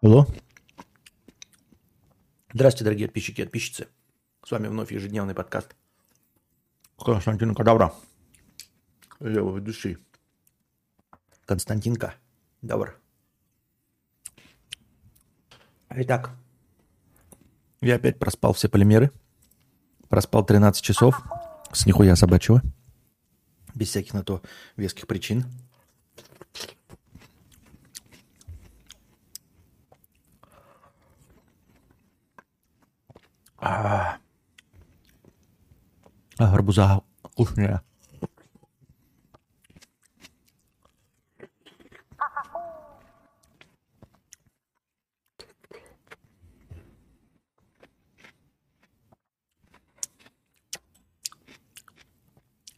Алло. Здравствуйте, дорогие подписчики и подписчицы. С вами вновь ежедневный подкаст Константина Кадавра. Я его ведущий. Константинка. Добр. Итак, я опять проспал все полимеры. Проспал 13 часов. С нихуя собачьего. Без всяких на то веских причин. А, а гарбуза вкусная.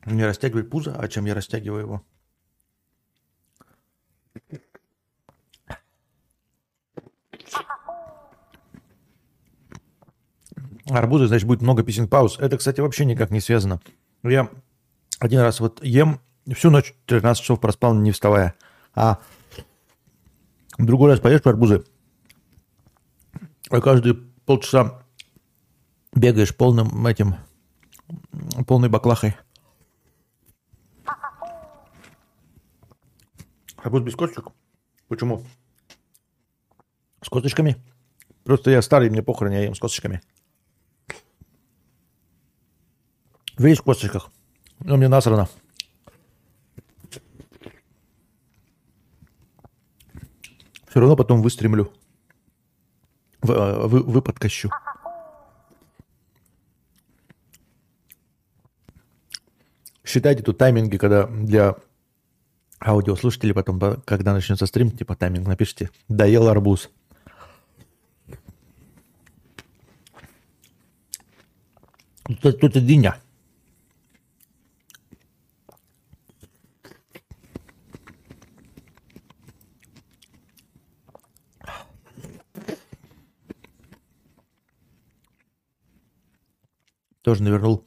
Не растягивай пузо, а чем я растягиваю его? Арбузы, значит, будет много писинг пауз. Это, кстати, вообще никак не связано. Я один раз вот ем, всю ночь 13 часов проспал, не вставая. А другой раз поешь арбузы, а каждые полчаса бегаешь полным этим, полной баклахой. Арбуз без косточек? Почему? С косточками? Просто я старый, мне похрен, я ем с косточками. Весь в косточках. Но мне насрано. Все равно потом выстремлю. Вы, э, вы, выподкощу. Считайте тут тайминги, когда для аудиослушателей потом, когда начнется стрим, типа тайминг напишите. Доел арбуз. Тут, тут и диня. Тоже навернул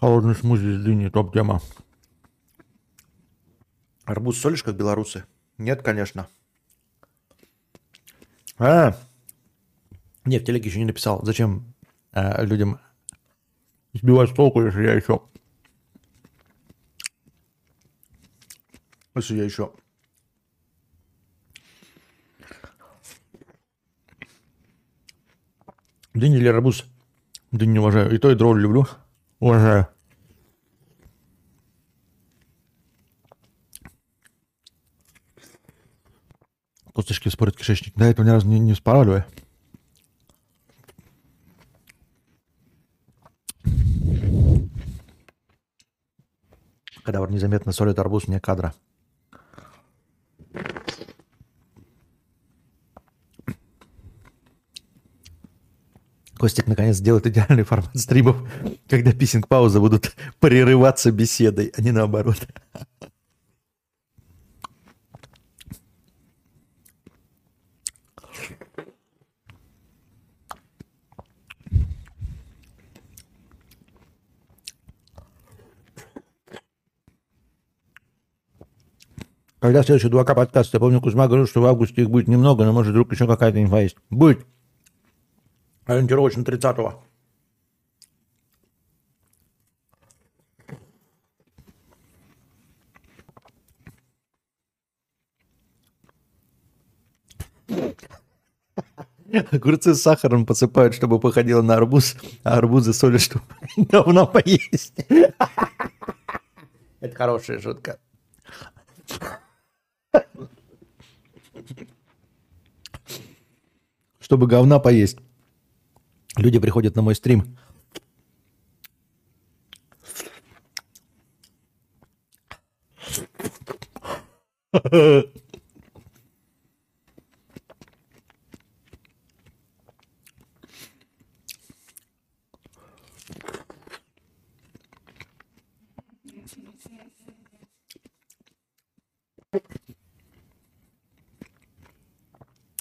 холодный смузи с дыни, топ-тема. Арбуз солишь, как белорусы? Нет, конечно. А, не, в телеге еще не написал. Зачем а, людям сбивать с толку, если я еще... Если я еще... Дынь или арбуз? Да не уважаю. И то, и другое люблю. Уважаю. Косточки вспорят кишечник. Да, этого ни разу не, не вспарывали. Когда незаметно солит арбуз вне кадра. Костик наконец сделает идеальный формат стримов, когда писинг-паузы будут прерываться беседой, а не наоборот. Когда следующий дуака подкаст? Я помню, Кузьма говорил, что в августе их будет немного, но может вдруг еще какая-то инфа есть. Будет. Ориентировочно 30-го. Огурцы с сахаром посыпают, чтобы походило на арбуз, а арбузы солят, чтобы говно поесть. Это хорошая шутка. Чтобы говна поесть. Люди приходят на мой стрим.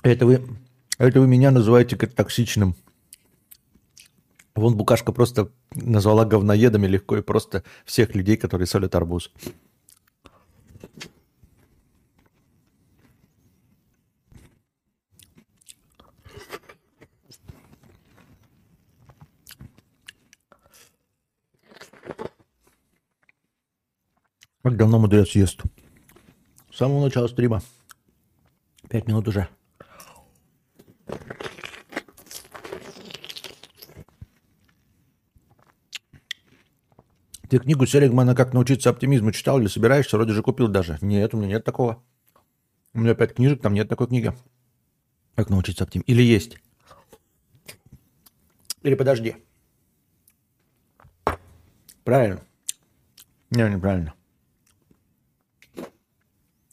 Это вы, это вы меня называете как токсичным. Вон Букашка просто назвала говноедами легко и просто всех людей, которые солят арбуз. Как давно мудрец ест? С самого начала стрима. Пять минут уже. Ты книгу Селигмана «Как научиться оптимизму» читал или собираешься? Вроде же купил даже. Нет, у меня нет такого. У меня пять книжек, там нет такой книги. Как научиться оптимизму? Или есть? Или подожди. Правильно. Не, неправильно.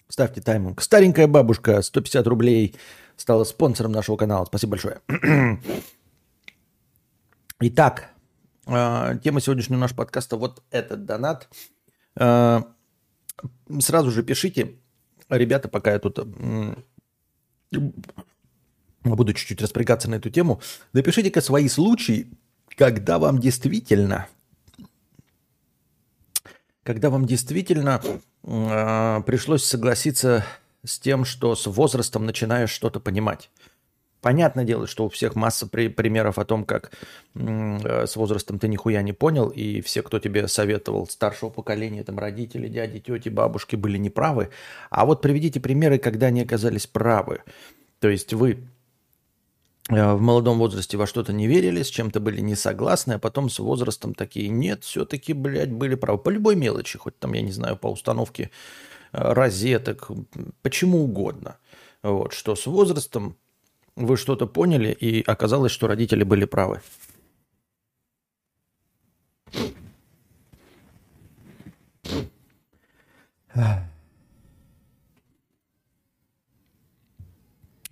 Ставьте тайминг. Старенькая бабушка, 150 рублей, стала спонсором нашего канала. Спасибо большое. Итак, тема сегодняшнего нашего подкаста вот этот донат. А, сразу же пишите, ребята, пока я тут буду чуть-чуть распрягаться на эту тему, напишите-ка свои случаи, когда вам действительно когда вам действительно э, пришлось согласиться с тем, что с возрастом начинаешь что-то понимать. Понятное дело, что у всех масса при, примеров о том, как э, с возрастом ты нихуя не понял, и все, кто тебе советовал, старшего поколения, там родители, дяди, тети, бабушки были неправы. А вот приведите примеры, когда они оказались правы. То есть вы Э, в молодом возрасте во что-то не верили, с чем-то были не согласны, а потом с возрастом такие, нет, все-таки, блядь, были правы. По любой мелочи, хоть там, я не знаю, по установке э, розеток, почему угодно. Вот, что с возрастом вы что-то поняли, и оказалось, что родители были правы.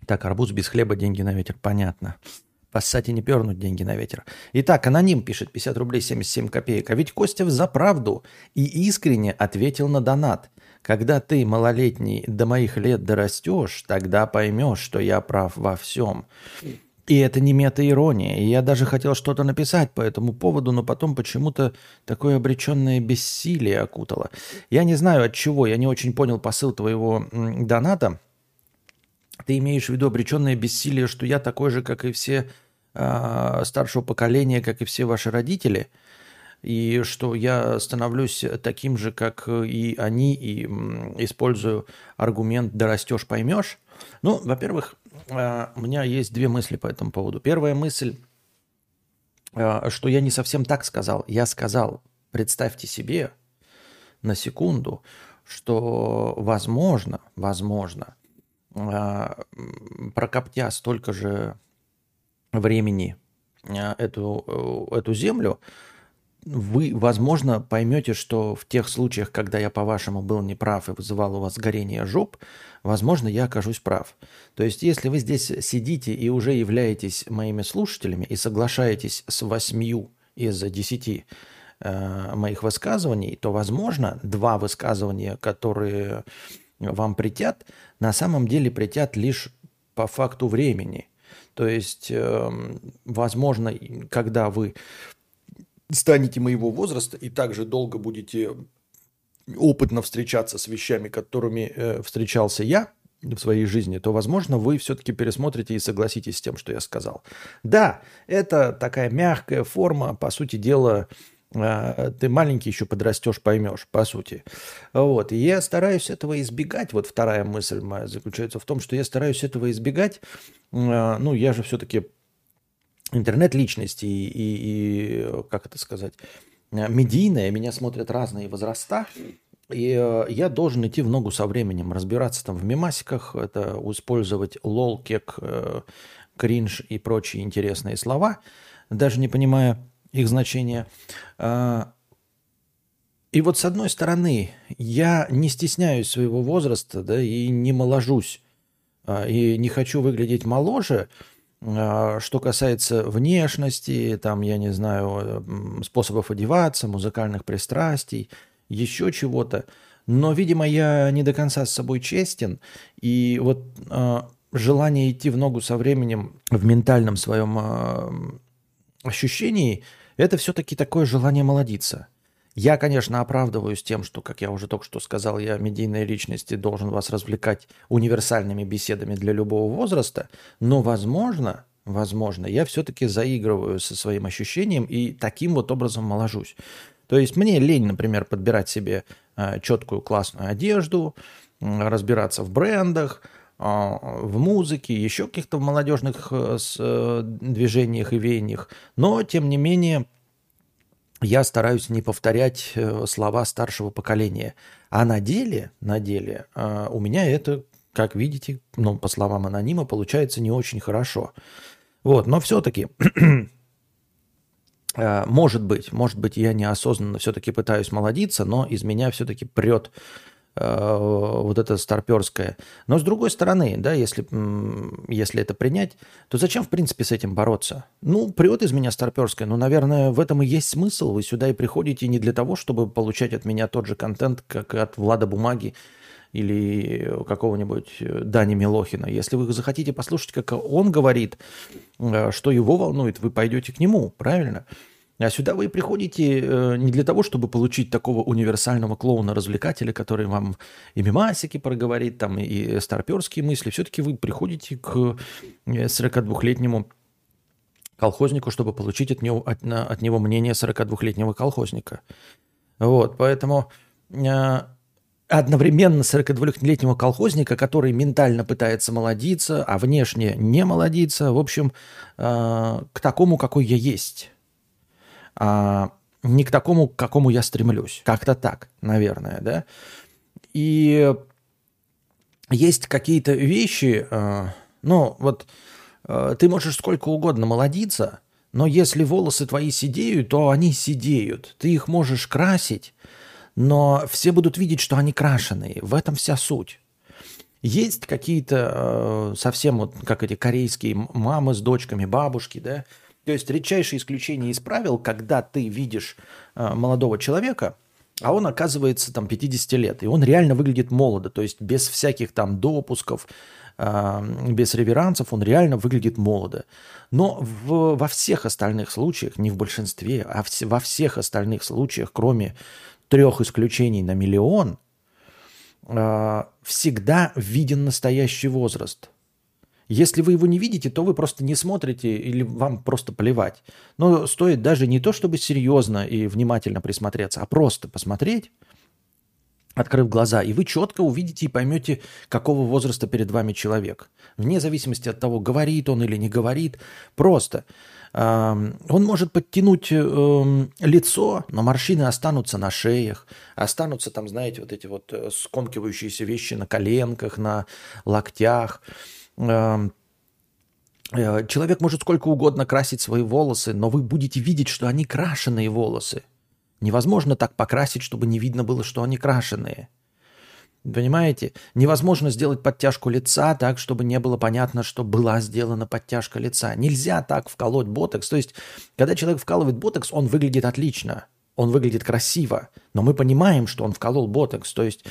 Так, арбуз без хлеба, деньги на ветер. Понятно. Поссать и не пернуть деньги на ветер. Итак, аноним пишет 50 рублей 77 копеек. А ведь Костя за правду и искренне ответил на донат. Когда ты, малолетний, до моих лет дорастешь, тогда поймешь, что я прав во всем. И это не мета-ирония. И я даже хотел что-то написать по этому поводу, но потом почему-то такое обреченное бессилие окутало. Я не знаю от чего, я не очень понял посыл твоего доната. Ты имеешь в виду обреченное бессилие, что я такой же, как и все э, старшего поколения, как и все ваши родители, и что я становлюсь таким же, как и они, и использую аргумент «дорастешь, поймешь». Ну, во-первых, э, у меня есть две мысли по этому поводу. Первая мысль, э, что я не совсем так сказал. Я сказал, представьте себе на секунду, что возможно, возможно, прокоптя столько же времени эту, э, эту землю, вы, возможно, поймете, что в тех случаях, когда я, по-вашему, был неправ и вызывал у вас горение жоп, возможно, я окажусь прав. То есть, если вы здесь сидите и уже являетесь моими слушателями и соглашаетесь с восьмию из десяти э, моих высказываний, то, возможно, два высказывания, которые вам притят, на самом деле притят лишь по факту времени. То есть, эм, возможно, когда вы станете моего возраста и также долго будете опытно встречаться с вещами, которыми э, встречался я в своей жизни, то, возможно, вы все-таки пересмотрите и согласитесь с тем, что я сказал. Да, это такая мягкая форма, по сути дела, а, ты маленький еще подрастешь, поймешь, по сути. Вот. И я стараюсь этого избегать. Вот вторая мысль моя заключается в том, что я стараюсь этого избегать. А, ну, я же все-таки интернет-личность и, и, и, как это сказать, медийная. Меня смотрят разные возраста. И э, я должен идти в ногу со временем, разбираться там в мемасиках, это использовать лол, кек, э, кринж и прочие интересные слова, даже не понимая, их значение. А, и вот с одной стороны, я не стесняюсь своего возраста, да, и не моложусь, а, и не хочу выглядеть моложе, что касается внешности, там, я не знаю, способов одеваться, музыкальных пристрастий, еще чего-то. Но, видимо, я не до конца с собой честен, и вот желание идти в ногу со временем в ментальном своем ощущении – это все-таки такое желание молодиться. Я, конечно, оправдываюсь тем, что, как я уже только что сказал, я медийная личность и должен вас развлекать универсальными беседами для любого возраста, но, возможно, возможно, я все-таки заигрываю со своим ощущением и таким вот образом моложусь. То есть мне лень, например, подбирать себе э, четкую классную одежду, разбираться в брендах, а, в музыке, еще каких-то молодежных э, э, движениях и веяниях. Но, тем не менее, я стараюсь не повторять э, слова старшего поколения. А на деле, на деле у меня это, как видите, ну, по словам анонима, получается не очень хорошо. Вот, но все-таки, может быть, может быть, я неосознанно все-таки пытаюсь молодиться, но из меня все-таки прет Э, вот это старперское. Но с другой стороны, да, если, если это принять, то зачем, в принципе, с этим бороться? Ну, прет из меня старперское, но, наверное, в этом и есть смысл. Вы сюда и приходите не для того, чтобы получать от меня тот же контент, как от Влада Бумаги или какого-нибудь э, Дани Милохина. Если вы захотите послушать, как он говорит, э, что его волнует, вы пойдете к нему, правильно? А сюда вы приходите э, не для того, чтобы получить такого универсального клоуна-развлекателя, который вам и мимасики проговорит, там, и старперские мысли. Все-таки вы приходите к 42-летнему э, колхознику, чтобы получить от него, от, от него мнение 42-летнего колхозника. Вот, поэтому э, одновременно 42-летнего колхозника, который ментально пытается молодиться, а внешне не молодиться, в общем, к такому, какой я есть а, не к такому, к какому я стремлюсь. Как-то так, наверное, да. И есть какие-то вещи, а, ну, вот а, ты можешь сколько угодно молодиться, но если волосы твои сидеют, то они сидеют. Ты их можешь красить, но все будут видеть, что они крашеные. В этом вся суть. Есть какие-то э, совсем вот как эти корейские мамы с дочками, бабушки, да, то есть редчайшее исключение из правил, когда ты видишь э, молодого человека, а он оказывается там 50 лет, и он реально выглядит молодо, то есть без всяких там допусков, э, без реверансов, он реально выглядит молодо. Но в, во всех остальных случаях, не в большинстве, а в, во всех остальных случаях, кроме трех исключений на миллион, э, всегда виден настоящий возраст – если вы его не видите, то вы просто не смотрите или вам просто плевать. Но стоит даже не то, чтобы серьезно и внимательно присмотреться, а просто посмотреть, открыв глаза, и вы четко увидите и поймете, какого возраста перед вами человек. Вне зависимости от того, говорит он или не говорит. Просто. Он может подтянуть эм, лицо, но морщины останутся на шеях, останутся там, знаете, вот эти вот э, скомкивающиеся вещи на коленках, на локтях. Э, человек может сколько угодно красить свои волосы, но вы будете видеть, что они крашеные волосы. Невозможно так покрасить, чтобы не видно было, что они крашеные. Понимаете? Невозможно сделать подтяжку лица так, чтобы не было понятно, что была сделана подтяжка лица. Нельзя так вколоть ботокс. То есть, когда человек вкалывает ботокс, он выглядит отлично. Он выглядит красиво. Но мы понимаем, что он вколол ботокс. То есть,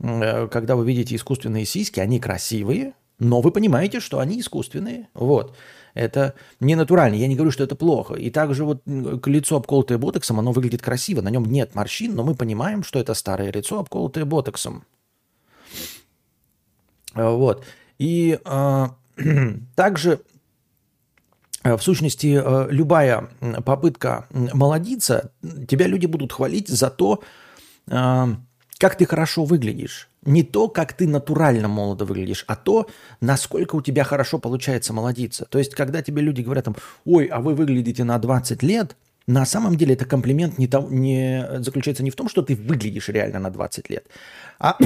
э, когда вы видите искусственные сиськи, они красивые, но вы понимаете, что они искусственные. Вот. Это не натурально. Я не говорю, что это плохо. И также вот лицо, обколотое ботоксом, оно выглядит красиво. На нем нет морщин, но мы понимаем, что это старое лицо, обколотое ботоксом. А, вот. И э, также в сущности, любая попытка молодиться, тебя люди будут хвалить за то, как ты хорошо выглядишь. Не то, как ты натурально молодо выглядишь, а то, насколько у тебя хорошо получается молодиться. То есть, когда тебе люди говорят там, ой, а вы выглядите на 20 лет, на самом деле это комплимент не, то, не заключается не в том, что ты выглядишь реально на 20 лет, а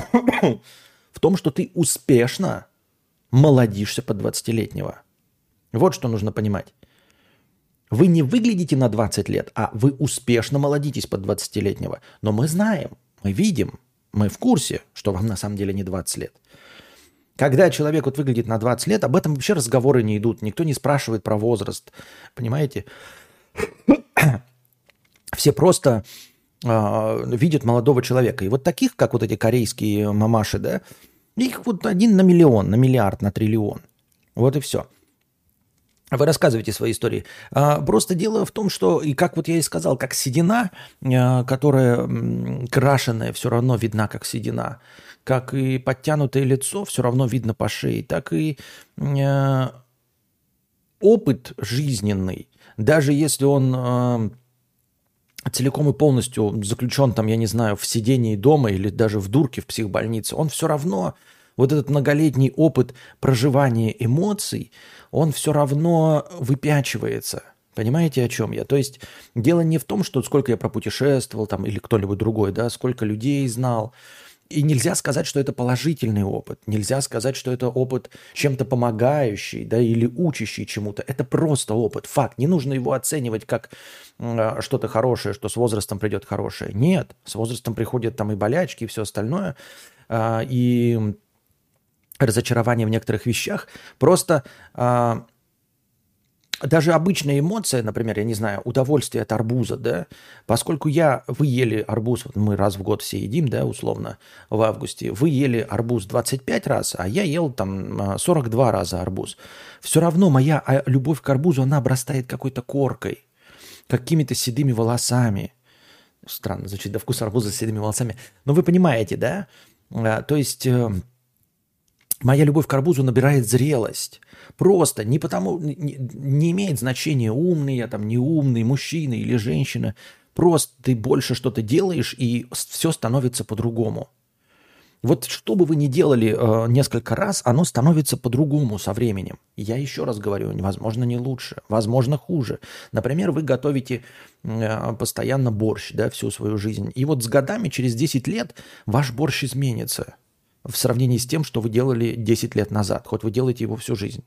в том, что ты успешно молодишься под 20-летнего. Вот что нужно понимать. Вы не выглядите на 20 лет, а вы успешно молодитесь под 20-летнего. Но мы знаем, мы видим, мы в курсе, что вам на самом деле не 20 лет. Когда человек вот выглядит на 20 лет, об этом вообще разговоры не идут. Никто не спрашивает про возраст. Понимаете? Все просто э, видят молодого человека. И вот таких, как вот эти корейские мамаши, да, их вот один на миллион, на миллиард, на триллион. Вот и все. Вы рассказываете свои истории. А, просто дело в том, что, и как вот я и сказал, как седина, а, которая крашеная, все равно видна как седина, как и подтянутое лицо все равно видно по шее, так и а, опыт жизненный, даже если он целиком и полностью заключен там, я не знаю, в сидении дома или даже в дурке в психбольнице, он все равно, вот этот многолетний опыт проживания эмоций, он все равно выпячивается. Понимаете, о чем я? То есть дело не в том, что сколько я пропутешествовал там или кто-либо другой, да, сколько людей знал, и нельзя сказать, что это положительный опыт. Нельзя сказать, что это опыт чем-то помогающий да, или учащий чему-то. Это просто опыт, факт. Не нужно его оценивать как э, что-то хорошее, что с возрастом придет хорошее. Нет, с возрастом приходят там и болячки, и все остальное. Э, и разочарование в некоторых вещах. Просто э, даже обычная эмоция, например, я не знаю, удовольствие от арбуза, да, поскольку я, вы ели арбуз, вот мы раз в год все едим, да, условно, в августе, вы ели арбуз 25 раз, а я ел там 42 раза арбуз. Все равно моя а, любовь к арбузу, она обрастает какой-то коркой, какими-то седыми волосами. Странно звучит, да, вкус арбуза с седыми волосами. Но вы понимаете, да? А, то есть э, моя любовь к арбузу набирает зрелость. Просто не потому, не, не имеет значения, умный я там, не умный, мужчина или женщина. Просто ты больше что-то делаешь, и все становится по-другому. Вот что бы вы ни делали э, несколько раз, оно становится по-другому со временем. Я еще раз говорю, возможно, не лучше, возможно, хуже. Например, вы готовите э, постоянно борщ да, всю свою жизнь. И вот с годами, через 10 лет, ваш борщ изменится в сравнении с тем, что вы делали 10 лет назад, хоть вы делаете его всю жизнь.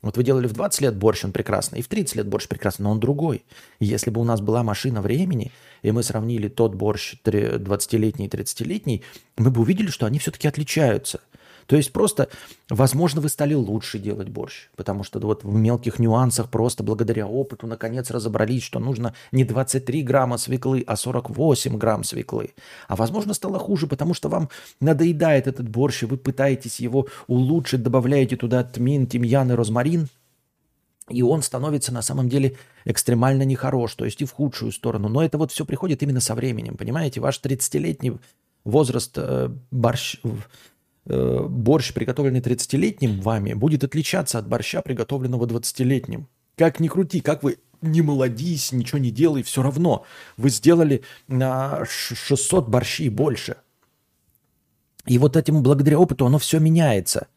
Вот вы делали в 20 лет борщ, он прекрасный, и в 30 лет борщ прекрасный, но он другой. Если бы у нас была машина времени, и мы сравнили тот борщ 20-летний и 30-летний, мы бы увидели, что они все-таки отличаются – то есть просто, возможно, вы стали лучше делать борщ, потому что вот в мелких нюансах просто благодаря опыту наконец разобрались, что нужно не 23 грамма свеклы, а 48 грамм свеклы. А возможно, стало хуже, потому что вам надоедает этот борщ, и вы пытаетесь его улучшить, добавляете туда тмин, тимьян и розмарин, и он становится на самом деле экстремально нехорош, то есть и в худшую сторону. Но это вот все приходит именно со временем, понимаете? Ваш 30-летний возраст э, борщ, борщ, приготовленный 30-летним вами, будет отличаться от борща, приготовленного 20-летним. Как ни крути, как вы не молодись, ничего не делай, все равно вы сделали на 600 борщей больше. И вот этим, благодаря опыту, оно все меняется.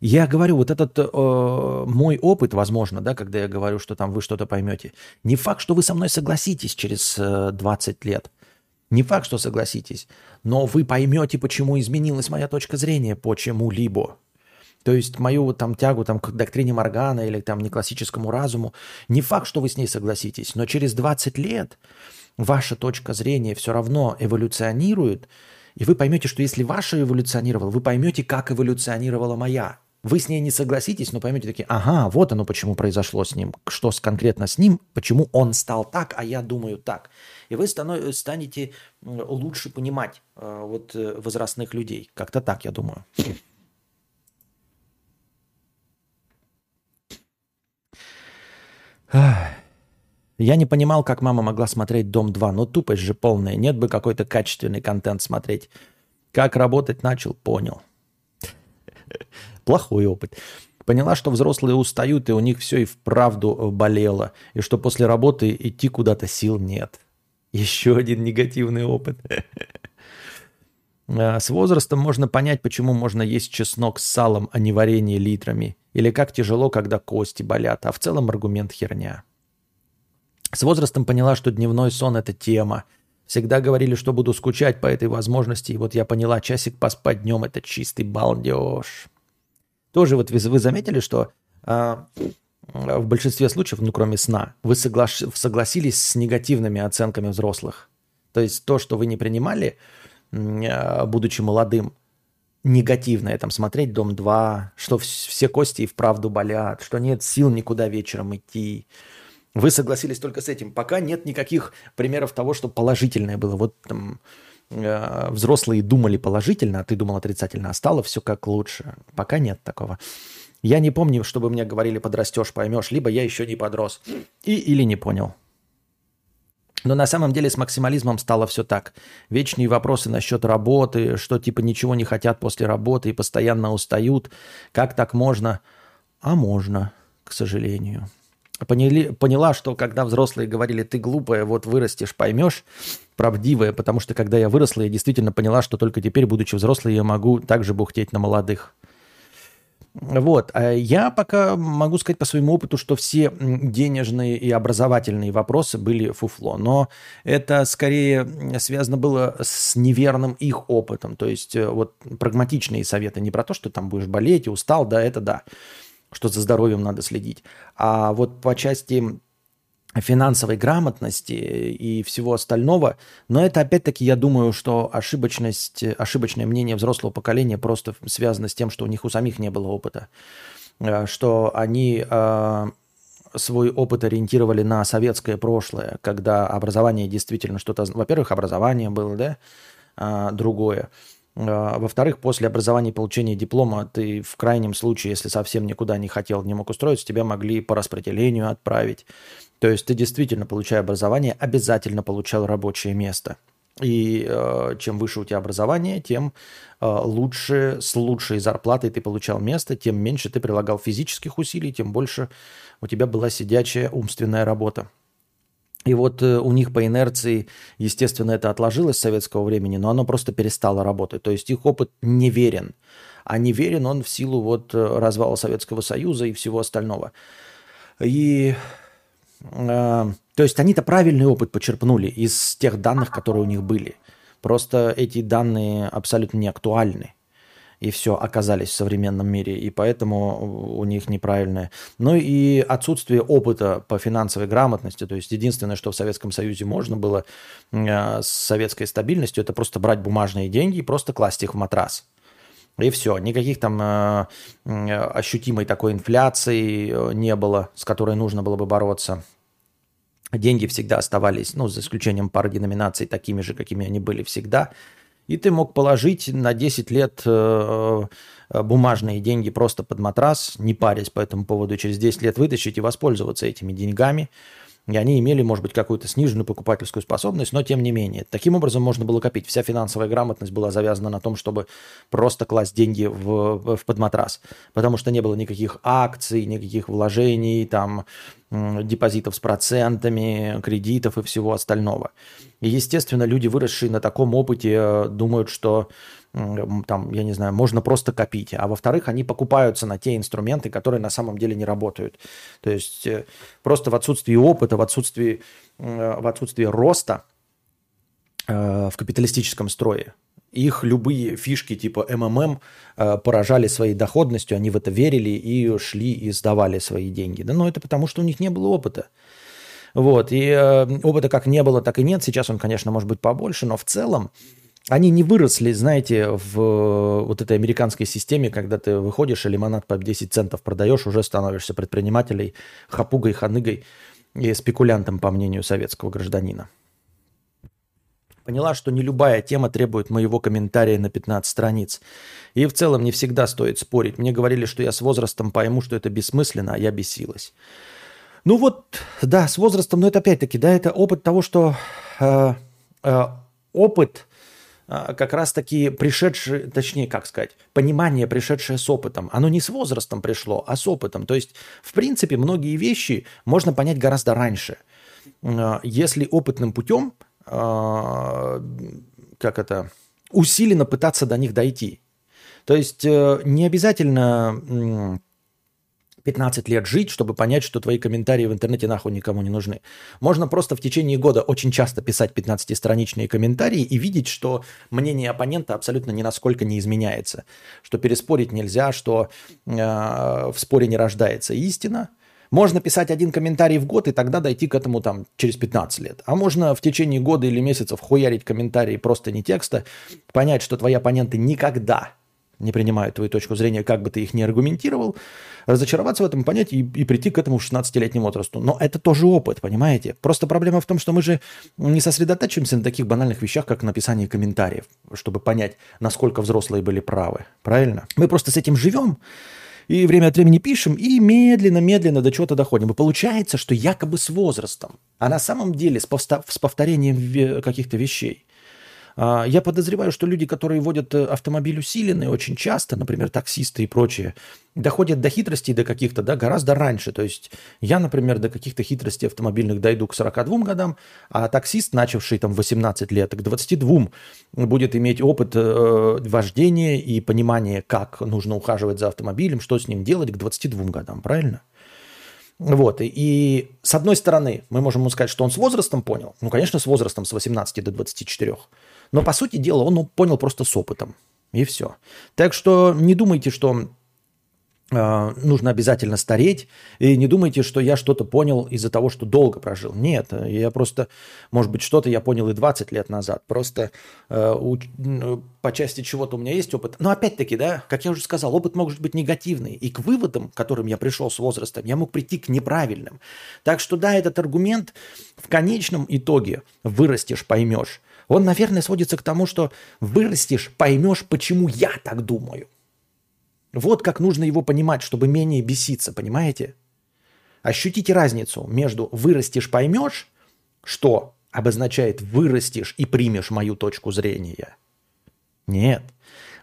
Я говорю, вот этот э, мой опыт, возможно, да, когда я говорю, что там вы что-то поймете, не факт, что вы со мной согласитесь через э, 20 лет. Не факт, что согласитесь, но вы поймете, почему изменилась моя точка зрения почему-либо. То есть мою там тягу там, к доктрине Моргана или там не классическому разуму, не факт, что вы с ней согласитесь, но через 20 лет ваша точка зрения все равно эволюционирует, и вы поймете, что если ваша эволюционировала, вы поймете, как эволюционировала моя. Вы с ней не согласитесь, но поймете такие, ага, вот оно почему произошло с ним, что конкретно с ним, почему он стал так, а я думаю так. И вы станете лучше понимать э, вот э, возрастных людей. Как-то так, я думаю. Я не понимал, как мама могла смотреть «Дом-2». Ну, тупость же полная. Нет бы какой-то качественный контент смотреть. Как работать начал, понял. Плохой опыт. Поняла, что взрослые устают, и у них все и вправду э, болело, и что после работы идти куда-то сил нет. Еще один негативный опыт. А, с возрастом можно понять, почему можно есть чеснок с салом, а не варенье литрами. Или как тяжело, когда кости болят. А в целом аргумент херня. С возрастом поняла, что дневной сон – это тема. Всегда говорили, что буду скучать по этой возможности. И вот я поняла, часик поспать днем – это чистый балдеж. Тоже вот вы, заметили, что а, в большинстве случаев, ну кроме сна, вы согла согласились с негативными оценками взрослых. То есть то, что вы не принимали, а, будучи молодым, негативное, там, смотреть «Дом-2», что все кости и вправду болят, что нет сил никуда вечером идти. Вы согласились только с этим. Пока нет никаких примеров того, что положительное было. Вот там, Э, взрослые думали положительно, а ты думал отрицательно, а стало все как лучше. Пока нет такого. Я не помню, чтобы мне говорили подрастешь, поймешь, либо я еще не подрос. И или не понял. Но на самом деле с максимализмом стало все так. Вечные вопросы насчет работы, что типа ничего не хотят после работы и постоянно устают. Как так можно? А можно, к сожалению. Поняли, поняла, что когда взрослые говорили, ты глупая, вот вырастешь, поймешь, правдивая, потому что когда я выросла, я действительно поняла, что только теперь, будучи взрослой, я могу также бухтеть на молодых. Вот. А я пока могу сказать по своему опыту, что все денежные и образовательные вопросы были фуфло. Но это скорее связано было с неверным их опытом. То есть э, вот прагматичные советы не про то, что там будешь болеть и устал, да, это да, что за здоровьем надо следить. А вот по части финансовой грамотности и всего остального. Но это опять-таки, я думаю, что ошибочность, ошибочное мнение взрослого поколения просто связано с тем, что у них у самих не было опыта. Э, что они э, свой опыт ориентировали на советское прошлое, когда образование действительно что-то... Во-первых, образование было, да, а, другое. А, во-вторых, после образования и получения диплома ты в крайнем случае, если совсем никуда не хотел, не мог устроиться, тебя могли по распределению отправить. То есть ты действительно, получая образование, обязательно получал рабочее место. И э, чем выше у тебя образование, тем э, лучше, с лучшей зарплатой ты получал место, тем меньше ты прилагал физических усилий, тем больше у тебя была сидячая умственная работа. И вот э, у них по инерции, естественно, это отложилось с советского времени, но оно просто перестало работать. То есть их опыт неверен. А неверен он в силу вот э, развала Советского Союза и всего остального. И а, то есть они-то правильный опыт почерпнули из тех данных, которые у них были. Просто эти данные абсолютно не актуальны. И все, оказались в современном мире. И поэтому у них неправильное. Ну и отсутствие опыта по финансовой грамотности. То есть единственное, что в Советском Союзе можно было а, с советской стабильностью, это просто брать бумажные деньги и просто класть их в матрас. И все, никаких там э, ощутимой такой инфляции э, не было, с которой нужно было бы бороться. Деньги всегда оставались, ну, за исключением пары деноминаций, такими же, какими они были всегда. И ты мог положить на 10 лет э, э, бумажные деньги просто под матрас, не парясь по этому поводу, через 10 лет вытащить и воспользоваться этими деньгами – и они имели, может быть, какую-то сниженную покупательскую способность, но тем не менее. Таким образом можно было копить. Вся финансовая грамотность была завязана на том, чтобы просто класть деньги в, в подматрас. Потому что не было никаких акций, никаких вложений, там, депозитов с процентами, кредитов и всего остального. И, естественно, люди, выросшие на таком опыте, э, думают, что там, я не знаю, можно просто копить. А во-вторых, они покупаются на те инструменты, которые на самом деле не работают. То есть э, просто в отсутствии опыта, в отсутствии, э, в отсутствии роста э, в капиталистическом строе, их любые фишки типа МММ поражали своей доходностью, они в это верили и шли и сдавали свои деньги. Да, но это потому, что у них не было опыта. Вот, и опыта как не было, так и нет. Сейчас он, конечно, может быть побольше, но в целом они не выросли, знаете, в э, вот этой американской системе, когда ты выходишь и лимонад по 10 центов продаешь, уже становишься предпринимателем, хапугой, ханыгой и спекулянтом, по мнению советского гражданина. Поняла, что не любая тема требует моего комментария на 15 страниц. И в целом не всегда стоит спорить. Мне говорили, что я с возрастом пойму, что это бессмысленно, а я бесилась. Ну вот, да, с возрастом, но это опять-таки, да, это опыт того, что э, э, опыт как раз-таки пришедшее, точнее, как сказать, понимание, пришедшее с опытом. Оно не с возрастом пришло, а с опытом. То есть, в принципе, многие вещи можно понять гораздо раньше. А, если опытным путем, а, как это, усиленно пытаться до них дойти. То есть, э, не обязательно 15 лет жить, чтобы понять, что твои комментарии в интернете нахуй никому не нужны. Можно просто в течение года очень часто писать 15-страничные комментарии и видеть, что мнение оппонента абсолютно ни насколько не изменяется, что переспорить нельзя, что э, в споре не рождается истина. Можно писать один комментарий в год и тогда дойти к этому там через 15 лет. А можно в течение года или месяцев хуярить комментарии просто не текста, понять, что твои оппоненты никогда не принимают твою точку зрения, как бы ты их ни аргументировал, разочароваться в этом понятии и, и прийти к этому 16-летнему возрасту. Но это тоже опыт, понимаете? Просто проблема в том, что мы же не сосредотачиваемся на таких банальных вещах, как написание комментариев, чтобы понять, насколько взрослые были правы. Правильно? Мы просто с этим живем, и время от времени пишем, и медленно-медленно до чего-то доходим. И получается, что якобы с возрастом, а на самом деле с, повторением каких-то вещей. А, я подозреваю, что люди, которые водят э, автомобиль усиленный очень часто, например, таксисты и прочие, доходят до хитростей до каких-то, да, гораздо раньше. То есть я, например, до каких-то хитростей автомобильных дойду к 42 годам, а таксист, начавший там 18 лет, к 22 будет иметь опыт э, вождения и понимание, как нужно ухаживать за автомобилем, что с ним делать к 22 годам, правильно? Вот, и, и с одной стороны, мы можем ему сказать, что он с возрастом понял. Ну, конечно, с возрастом с 18 до 24. Но, по сути дела, он понял просто с опытом. И все. Так что не думайте, что а, нужно обязательно стареть. И не думайте, что я что-то понял из-за того, что долго прожил. Нет, я просто, может быть, что-то я понял и 20 лет назад. Просто э, у, по части чего-то у меня есть опыт. Но опять-таки, да, как я уже сказал, опыт может быть негативный. И к выводам, к которым я пришел с возрастом, я мог прийти к неправильным. Так что да, этот аргумент в конечном итоге вырастешь, поймешь. Он, наверное, сводится к тому, что вырастешь, поймешь, почему я так думаю. Вот как нужно его понимать, чтобы менее беситься, понимаете? Ощутите разницу между вырастешь, поймешь, что обозначает вырастешь и примешь мою точку зрения. Нет,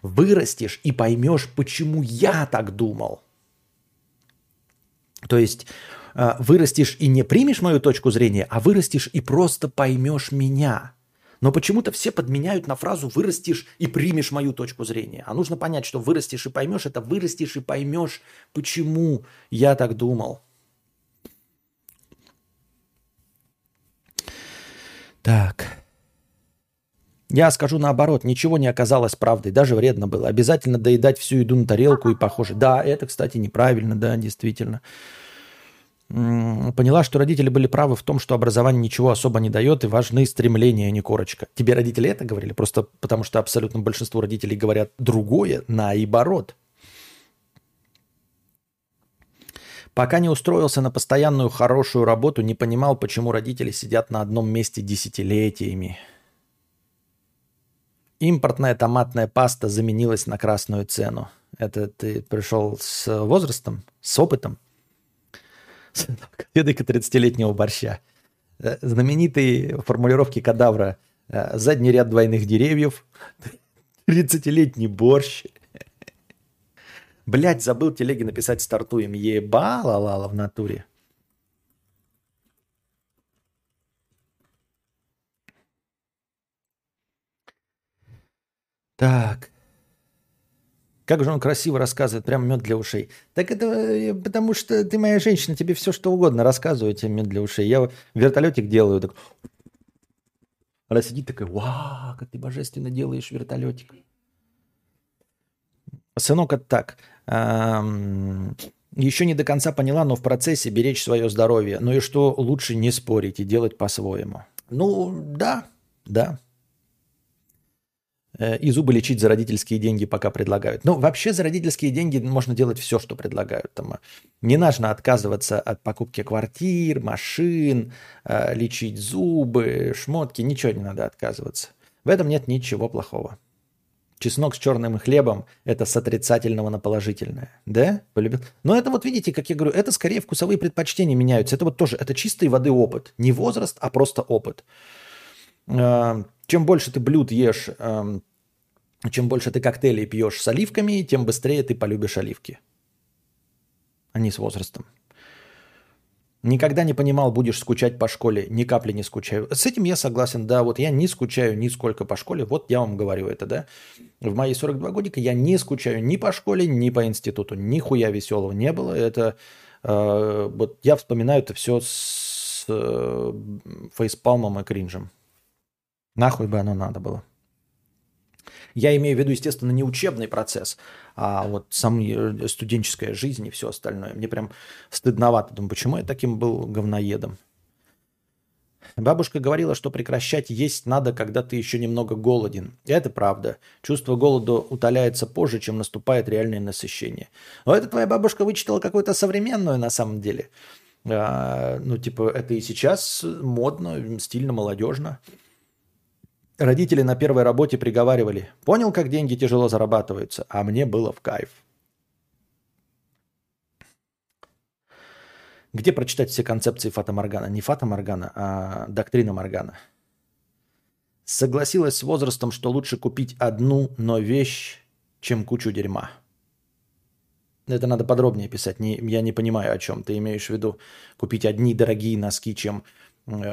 вырастешь и поймешь, почему я так думал. То есть э, вырастешь и не примешь мою точку зрения, а вырастешь и просто поймешь меня. Но почему-то все подменяют на фразу «вырастешь и примешь мою точку зрения». А нужно понять, что «вырастешь и поймешь» – это «вырастешь и поймешь, почему я так думал». Так. Я скажу наоборот, ничего не оказалось правдой, даже вредно было. Обязательно доедать всю еду на тарелку и похоже. Да, это, кстати, неправильно, да, действительно поняла, что родители были правы в том, что образование ничего особо не дает и важны стремления, а не корочка. Тебе родители это говорили? Просто потому что абсолютно большинство родителей говорят другое, наоборот. Пока не устроился на постоянную хорошую работу, не понимал, почему родители сидят на одном месте десятилетиями. Импортная томатная паста заменилась на красную цену. Это ты пришел с возрастом, с опытом? Ведыка 30-летнего борща. Э, знаменитые формулировки кадавра. Э, задний ряд двойных деревьев. 30-летний борщ. Блять, забыл телеги написать стартуем. Ебала лала в натуре. Так. Как же он красиво рассказывает, прям мед для ушей. Так это э, потому что ты моя женщина, тебе все что угодно рассказываю, тебе мед для ушей. Я вертолетик делаю, так... Она сидит такая, вау, как ты божественно делаешь вертолетик. Сынок, это так. Еще не до конца поняла, но в процессе беречь свое здоровье. Ну и что лучше не спорить и делать по-своему. Ну, да, да. Э, и зубы лечить за родительские деньги пока предлагают. Но вообще за родительские деньги можно делать все, что предлагают. Там, э, не нужно отказываться от покупки квартир, машин, э, лечить зубы, шмотки, ничего не надо отказываться. В этом нет ничего плохого. Чеснок с черным хлебом – это с отрицательного на положительное. Да? Полюбил? Но это вот видите, как я говорю, это скорее вкусовые предпочтения меняются. Это вот тоже, это чистой воды опыт. Не возраст, а просто опыт чем больше ты блюд ешь, эм, чем больше ты коктейлей пьешь с оливками, тем быстрее ты полюбишь оливки. Они с возрастом. Никогда не понимал, будешь скучать по школе, ни капли не скучаю. С этим я согласен, да, вот я не скучаю нисколько по школе, вот я вам говорю это, да. В мои 42 годика я не скучаю ни по школе, ни по институту, нихуя веселого не было. Это, э, вот я вспоминаю это все с э, фейспалмом и кринжем. Нахуй бы оно надо было. Я имею в виду, естественно, не учебный процесс, а вот сам э, студенческая жизнь и все остальное. Мне прям стыдновато. Думаю, почему я таким был говноедом? Бабушка говорила, что прекращать есть надо, когда ты еще немного голоден. И это правда. Чувство голода утоляется позже, чем наступает реальное насыщение. Но это твоя бабушка вычитала какую-то современную на самом деле. А, ну, типа, это и сейчас модно, стильно, молодежно. Родители на первой работе приговаривали, понял, как деньги тяжело зарабатываются, а мне было в кайф. Где прочитать все концепции Фата Моргана? Не Фата Моргана, а доктрина Моргана. Согласилась с возрастом, что лучше купить одну, но вещь, чем кучу дерьма. Это надо подробнее писать. Не, я не понимаю, о чем ты имеешь в виду. Купить одни дорогие носки, чем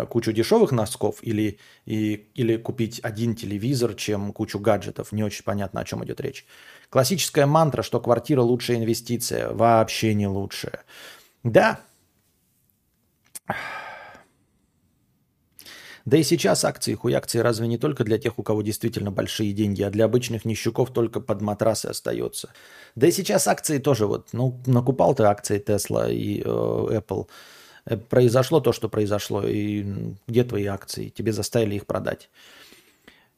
кучу дешевых носков, или, и, или купить один телевизор, чем кучу гаджетов. Не очень понятно, о чем идет речь. Классическая мантра, что квартира лучшая инвестиция. Вообще не лучшая. Да. Да и сейчас акции, хуй акции разве не только для тех, у кого действительно большие деньги, а для обычных нищуков только под матрасы остается. Да и сейчас акции тоже вот, ну, накупал ты акции Tesla и э, Apple. Э, произошло то, что произошло, и где твои акции? Тебе заставили их продать.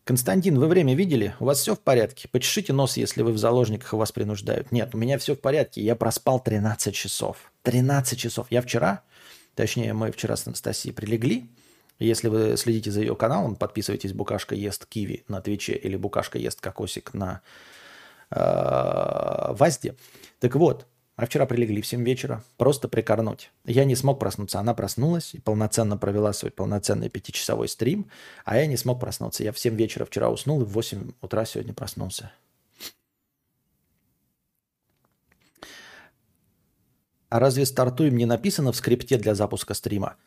Константин, вы время видели? У вас все в порядке? Почешите нос, если вы в заложниках и вас принуждают. Нет, у меня все в порядке. Я проспал 13 часов. 13 часов. Я вчера, точнее, мы вчера с Анастасией прилегли, если вы следите за ее каналом, подписывайтесь «Букашка ест киви» на Твиче или «Букашка ест кокосик» на э, Вазде. Так вот, а вчера прилегли в 7 вечера, просто прикорнуть. Я не смог проснуться, она проснулась и полноценно провела свой полноценный пятичасовой стрим, а я не смог проснуться. Я в 7 вечера вчера уснул и в 8 утра сегодня проснулся. А разве стартуем не написано в скрипте для запуска стрима?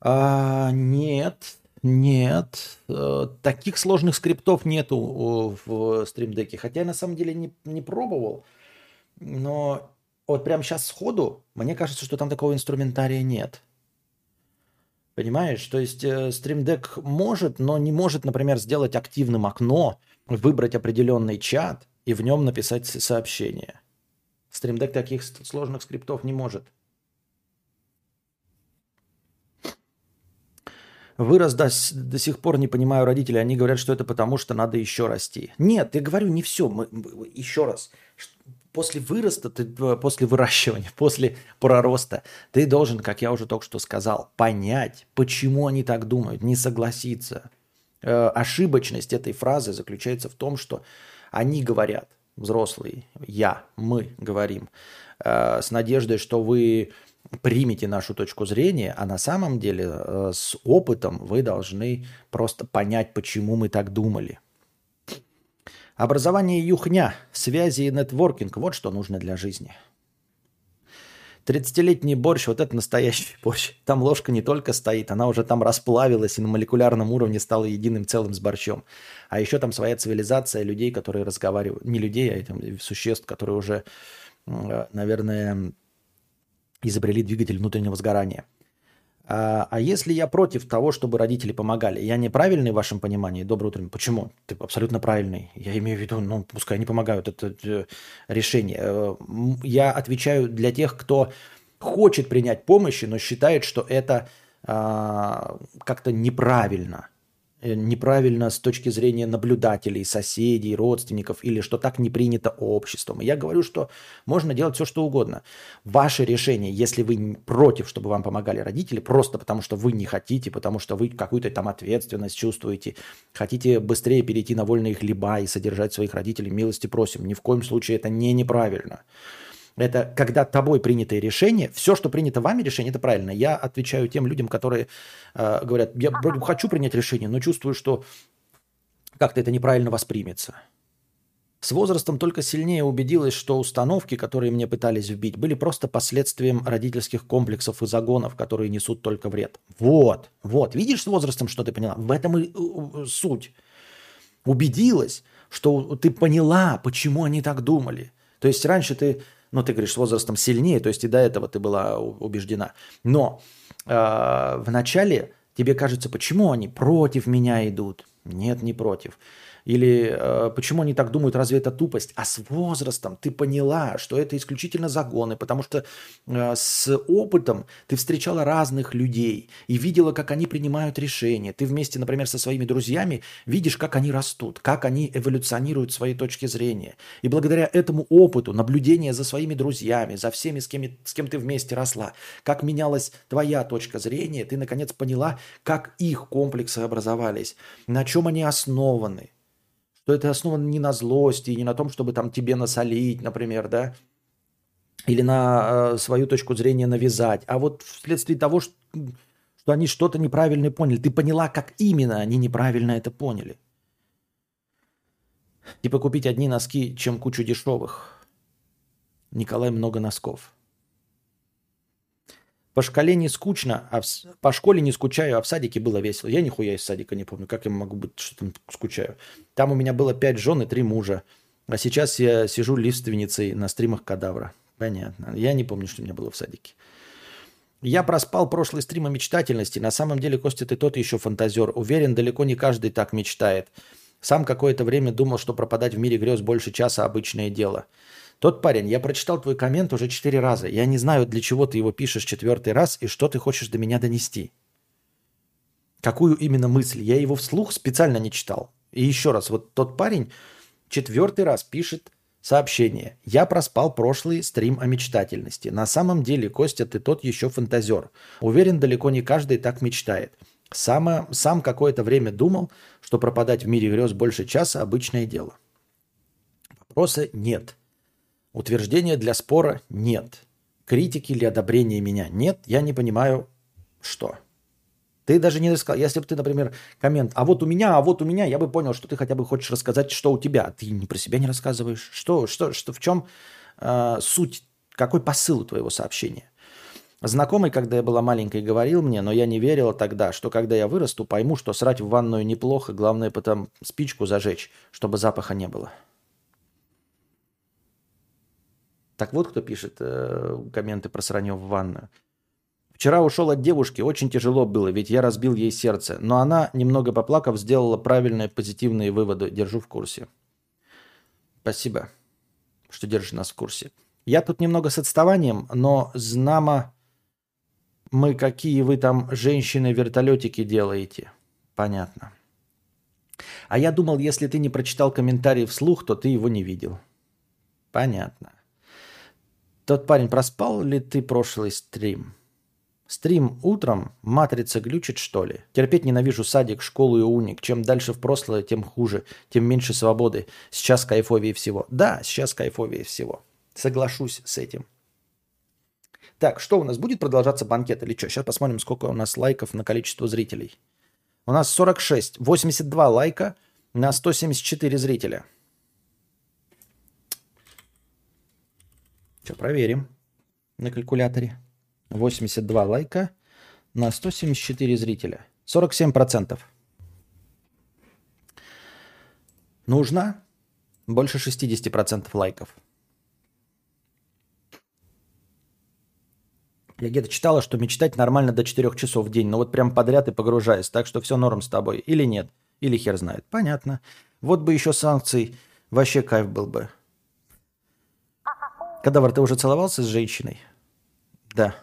А, нет, нет. Э, таких сложных скриптов нету в стримдеке. Хотя я на самом деле не, не пробовал. Но вот прямо сейчас сходу, мне кажется, что там такого инструментария нет. Понимаешь? То есть э, стримдек может, но не может, например, сделать активным окно, выбрать определенный чат и в нем написать сообщение. Стримдек таких сложных скриптов не может. Вырос до, до сих пор, не понимаю родителей. Они говорят, что это потому, что надо еще расти. Нет, я говорю не все. Мы, еще раз. После выроста, ты, э, после выращивания, после пророста, ты должен, как я уже только что сказал, понять, почему они так думают, не согласиться. Э, ошибочность этой фразы заключается в том, что они говорят, взрослые, я, мы говорим, э, с надеждой, что вы примите нашу точку зрения, а на самом деле э, с опытом вы должны просто понять, почему мы так думали. Образование юхня, связи и нетворкинг – вот что нужно для жизни. 30-летний борщ, вот это настоящий борщ. Там ложка не только стоит, она уже там расплавилась и на молекулярном уровне стала единым целым с борщом. А еще там своя цивилизация людей, которые разговаривают, не людей, а там, существ, которые уже, э, наверное, изобрели двигатель внутреннего сгорания. А, а если я против того, чтобы родители помогали, я неправильный в вашем понимании? Доброе утро. Почему? Ты абсолютно правильный. Я имею в виду, ну, пускай они помогают, это, это решение. Э, я отвечаю для тех, кто хочет принять помощь, но считает, что это а, как-то неправильно. Э, неправильно с точки зрения наблюдателей, соседей, родственников, или что так не принято обществом. я говорю, что можно делать все, что угодно. Ваше решение, если вы против, чтобы вам помогали родители, просто потому что вы не хотите, потому что вы какую-то там ответственность чувствуете, хотите быстрее перейти на вольные хлеба и содержать своих родителей, милости просим. Ни в коем случае это не неправильно. Это когда тобой принятое решение, все, что принято вами решение, это правильно. Я отвечаю тем людям, которые э, говорят, я вроде хочу принять решение, но чувствую, что как-то это неправильно воспримется. С возрастом только сильнее убедилась, что установки, которые мне пытались вбить, были просто последствием родительских комплексов и загонов, которые несут только вред. Вот, вот. Видишь с возрастом, что ты поняла? В этом и суть. Убедилась, что ты поняла, почему они так думали. То есть раньше ты ну, ты говоришь, с возрастом сильнее, то есть и до этого ты была убеждена. Но э, в начале тебе кажется, почему они против меня идут? Нет, не против. Или э, почему они так думают, разве это тупость? А с возрастом ты поняла, что это исключительно загоны, потому что э, с опытом ты встречала разных людей и видела, как они принимают решения. Ты вместе, например, со своими друзьями видишь, как они растут, как они эволюционируют свои точки зрения. И благодаря этому опыту, наблюдения за своими друзьями, за всеми, с кем, с кем ты вместе росла, как менялась твоя точка зрения, ты наконец поняла, как их комплексы образовались, на чем они основаны что это основано не на злости, не на том, чтобы там тебе насолить, например, да, или на э, свою точку зрения навязать, а вот вследствие того, что что они что-то неправильно поняли. Ты поняла, как именно они неправильно это поняли. Типа купить одни носки, чем кучу дешевых. Николай много носков. По шкале не скучно, а в... по школе не скучаю, а в садике было весело. Я нихуя из садика не помню, как я могу быть, что там скучаю. Там у меня было пять жен и три мужа. А сейчас я сижу лиственницей на стримах кадавра. Понятно. Я не помню, что у меня было в садике. Я проспал прошлый стрим о мечтательности. На самом деле, Костя, ты тот еще фантазер. Уверен, далеко не каждый так мечтает. Сам какое-то время думал, что пропадать в мире грез больше часа – обычное дело. Тот парень, я прочитал твой коммент уже четыре раза. Я не знаю, для чего ты его пишешь четвертый раз и что ты хочешь до меня донести. Какую именно мысль? Я его вслух специально не читал. И еще раз, вот тот парень четвертый раз пишет Сообщение. Я проспал прошлый стрим о мечтательности. На самом деле, Костя, ты тот еще фантазер. Уверен, далеко не каждый так мечтает. Само, сам какое-то время думал, что пропадать в мире грез больше часа – обычное дело. Вопроса нет. Утверждения для спора нет. Критики или одобрения меня нет. Я не понимаю, что. Ты даже не рассказал. Если бы ты, например, коммент, а вот у меня, а вот у меня, я бы понял, что ты хотя бы хочешь рассказать, что у тебя. Ты не про себя не рассказываешь. Что, что, что в чем э, суть, какой посыл у твоего сообщения? Знакомый, когда я была маленькой, говорил мне, но я не верила тогда, что когда я вырасту, пойму, что срать в ванную неплохо, главное потом спичку зажечь, чтобы запаха не было. Так вот, кто пишет э, комменты про сранье в ванную. Вчера ушел от девушки, очень тяжело было, ведь я разбил ей сердце. Но она, немного поплакав, сделала правильные позитивные выводы. Держу в курсе. Спасибо, что держишь нас в курсе. Я тут немного с отставанием, но знамо мы, какие вы там женщины-вертолетики делаете. Понятно. А я думал, если ты не прочитал комментарий вслух, то ты его не видел. Понятно. Тот парень, проспал ли ты прошлый стрим? Стрим утром, матрица глючит, что ли? Терпеть ненавижу садик, школу и уник. Чем дальше в прошлое, тем хуже, тем меньше свободы. Сейчас кайфовее всего. Да, сейчас кайфовее всего. Соглашусь с этим. Так, что у нас будет продолжаться банкет или что? Сейчас посмотрим, сколько у нас лайков на количество зрителей. У нас 46, 82 лайка на 174 зрителя. Что, проверим на калькуляторе. 82 лайка на 174 зрителя. 47%. Нужно больше 60% лайков. Я где-то читала, что мечтать нормально до 4 часов в день, но вот прям подряд и погружаясь, так что все норм с тобой. Или нет, или хер знает. Понятно. Вот бы еще санкций, вообще кайф был бы. Кадавр, ты уже целовался с женщиной? Да.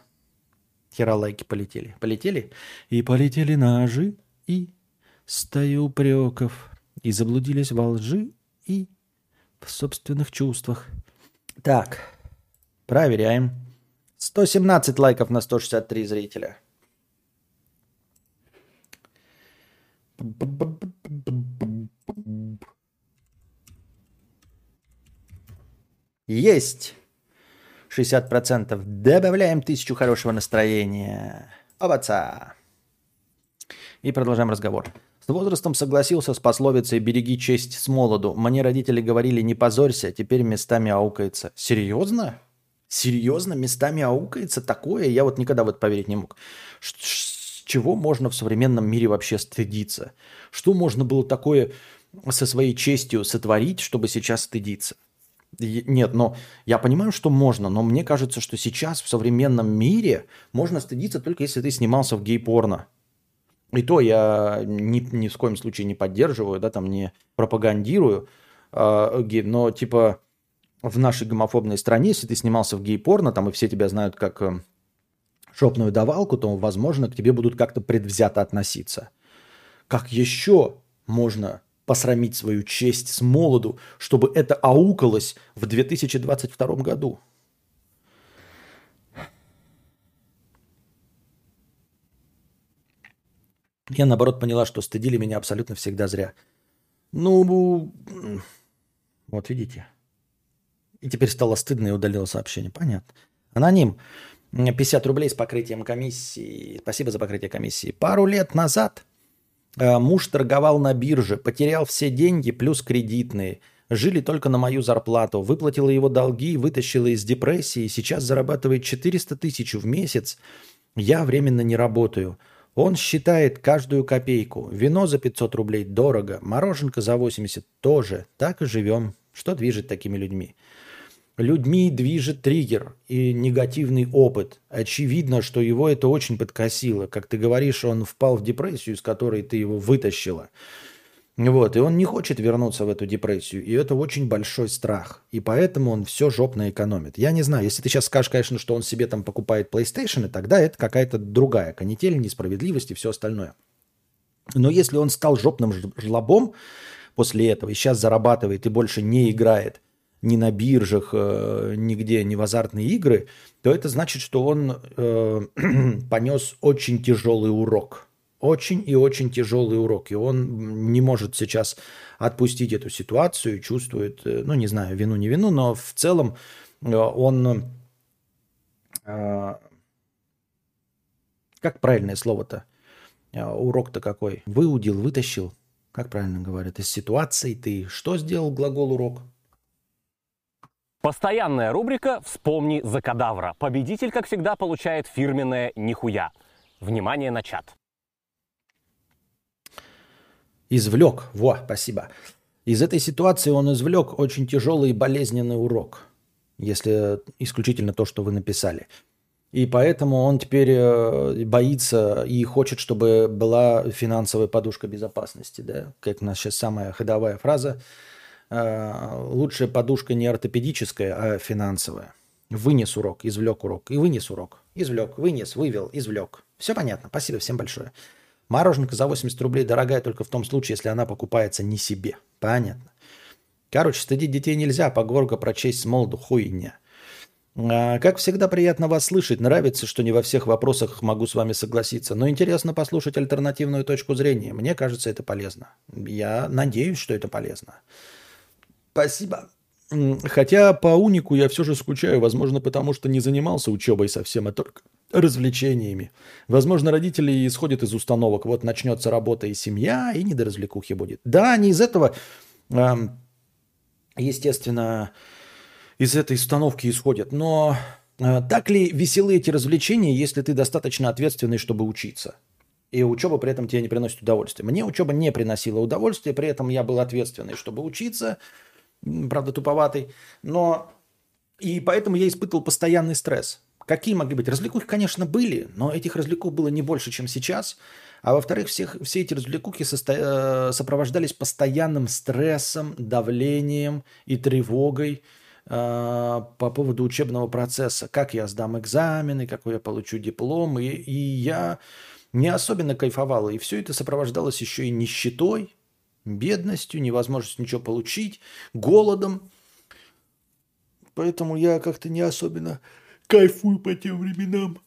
Хера лайки полетели. Полетели? И полетели ножи, и стаю упреков. И заблудились во лжи, и в собственных чувствах. Так, проверяем. 117 лайков на 163 зрителя. Есть! 60%. Добавляем тысячу хорошего настроения. Обаца. И продолжаем разговор. С возрастом согласился с пословицей «береги честь с молоду». Мне родители говорили «не позорься», теперь местами аукается. Серьезно? Серьезно? Местами аукается? Такое? Я вот никогда в это поверить не мог. С чего можно в современном мире вообще стыдиться? Что можно было такое со своей честью сотворить, чтобы сейчас стыдиться? Нет, но я понимаю, что можно, но мне кажется, что сейчас в современном мире можно стыдиться только если ты снимался в гей-порно. И то я ни, ни в коем случае не поддерживаю, да, там не пропагандирую, э, гей, но типа в нашей гомофобной стране, если ты снимался в гей-порно, там и все тебя знают как э, шопную давалку, то, возможно, к тебе будут как-то предвзято относиться. Как еще можно посрамить свою честь с молоду, чтобы это аукалось в 2022 году. Я, наоборот, поняла, что стыдили меня абсолютно всегда зря. Ну, вот видите. И теперь стало стыдно и удалила сообщение. Понятно. Аноним. 50 рублей с покрытием комиссии. Спасибо за покрытие комиссии. Пару лет назад муж торговал на бирже, потерял все деньги плюс кредитные. Жили только на мою зарплату. Выплатила его долги, вытащила из депрессии. Сейчас зарабатывает 400 тысяч в месяц. Я временно не работаю. Он считает каждую копейку. Вино за 500 рублей дорого, мороженка за 80 тоже. Так и живем. Что движет такими людьми? Людьми движет триггер и негативный опыт. Очевидно, что его это очень подкосило. Как ты говоришь, он впал в депрессию, из которой ты его вытащила. Вот, и он не хочет вернуться в эту депрессию. И это очень большой страх. И поэтому он все жопно экономит. Я не знаю, если ты сейчас скажешь, конечно, что он себе там покупает PlayStation, тогда это какая-то другая канитель, несправедливость и все остальное. Но если он стал жопным жлобом после этого и сейчас зарабатывает и больше не играет, ни на биржах, э, нигде, ни в азартные игры, то это значит, что он э, понес очень тяжелый урок. Очень и очень тяжелый урок. И он не может сейчас отпустить эту ситуацию, чувствует, э, ну не знаю, вину, не вину, но в целом он... Как правильное слово-то? Урок-то какой? Выудил, вытащил. Как правильно говорят? Из ситуации ты что сделал глагол урок? Постоянная рубрика «Вспомни за кадавра». Победитель, как всегда, получает фирменное «Нихуя». Внимание на чат. Извлек. Во, спасибо. Из этой ситуации он извлек очень тяжелый и болезненный урок, если исключительно то, что вы написали. И поэтому он теперь э, боится и хочет, чтобы была финансовая подушка безопасности. Да? Как у нас сейчас самая ходовая фраза – лучшая подушка не ортопедическая, а финансовая. Вынес урок, извлек урок. И вынес урок. Извлек, вынес, вывел, извлек. Все понятно. Спасибо всем большое. Мороженка за 80 рублей дорогая только в том случае, если она покупается не себе. Понятно. Короче, стыдить детей нельзя, поговорка прочесть с молоду хуйня. А, как всегда, приятно вас слышать. Нравится, что не во всех вопросах могу с вами согласиться. Но интересно послушать альтернативную точку зрения. Мне кажется, это полезно. Я надеюсь, что это полезно. Спасибо. Хотя по унику я все же скучаю, возможно, потому что не занимался учебой совсем, а только развлечениями. Возможно, родители исходят из установок, вот начнется работа и семья, и не до развлекухи будет. Да, они из этого, естественно, из этой установки исходят, но а, так ли веселы эти развлечения, если ты достаточно ответственный, чтобы учиться? И учеба при этом тебе не приносит удовольствия. Мне учеба не приносила удовольствия, при этом я был ответственный, чтобы учиться – правда, туповатый, но и поэтому я испытывал постоянный стресс. Какие могли быть? Развлекухи, конечно, были, но этих развлекух было не больше, чем сейчас. А во-вторых, всех, все эти развлекухи состо... Э, сопровождались постоянным стрессом, давлением и тревогой э, по поводу учебного процесса. Как я сдам экзамены, какой я получу диплом. И, и я не особенно кайфовал. И все это сопровождалось еще и нищетой, бедностью, невозможностью ничего получить, голодом. Поэтому я как-то не особенно кайфую по тем временам.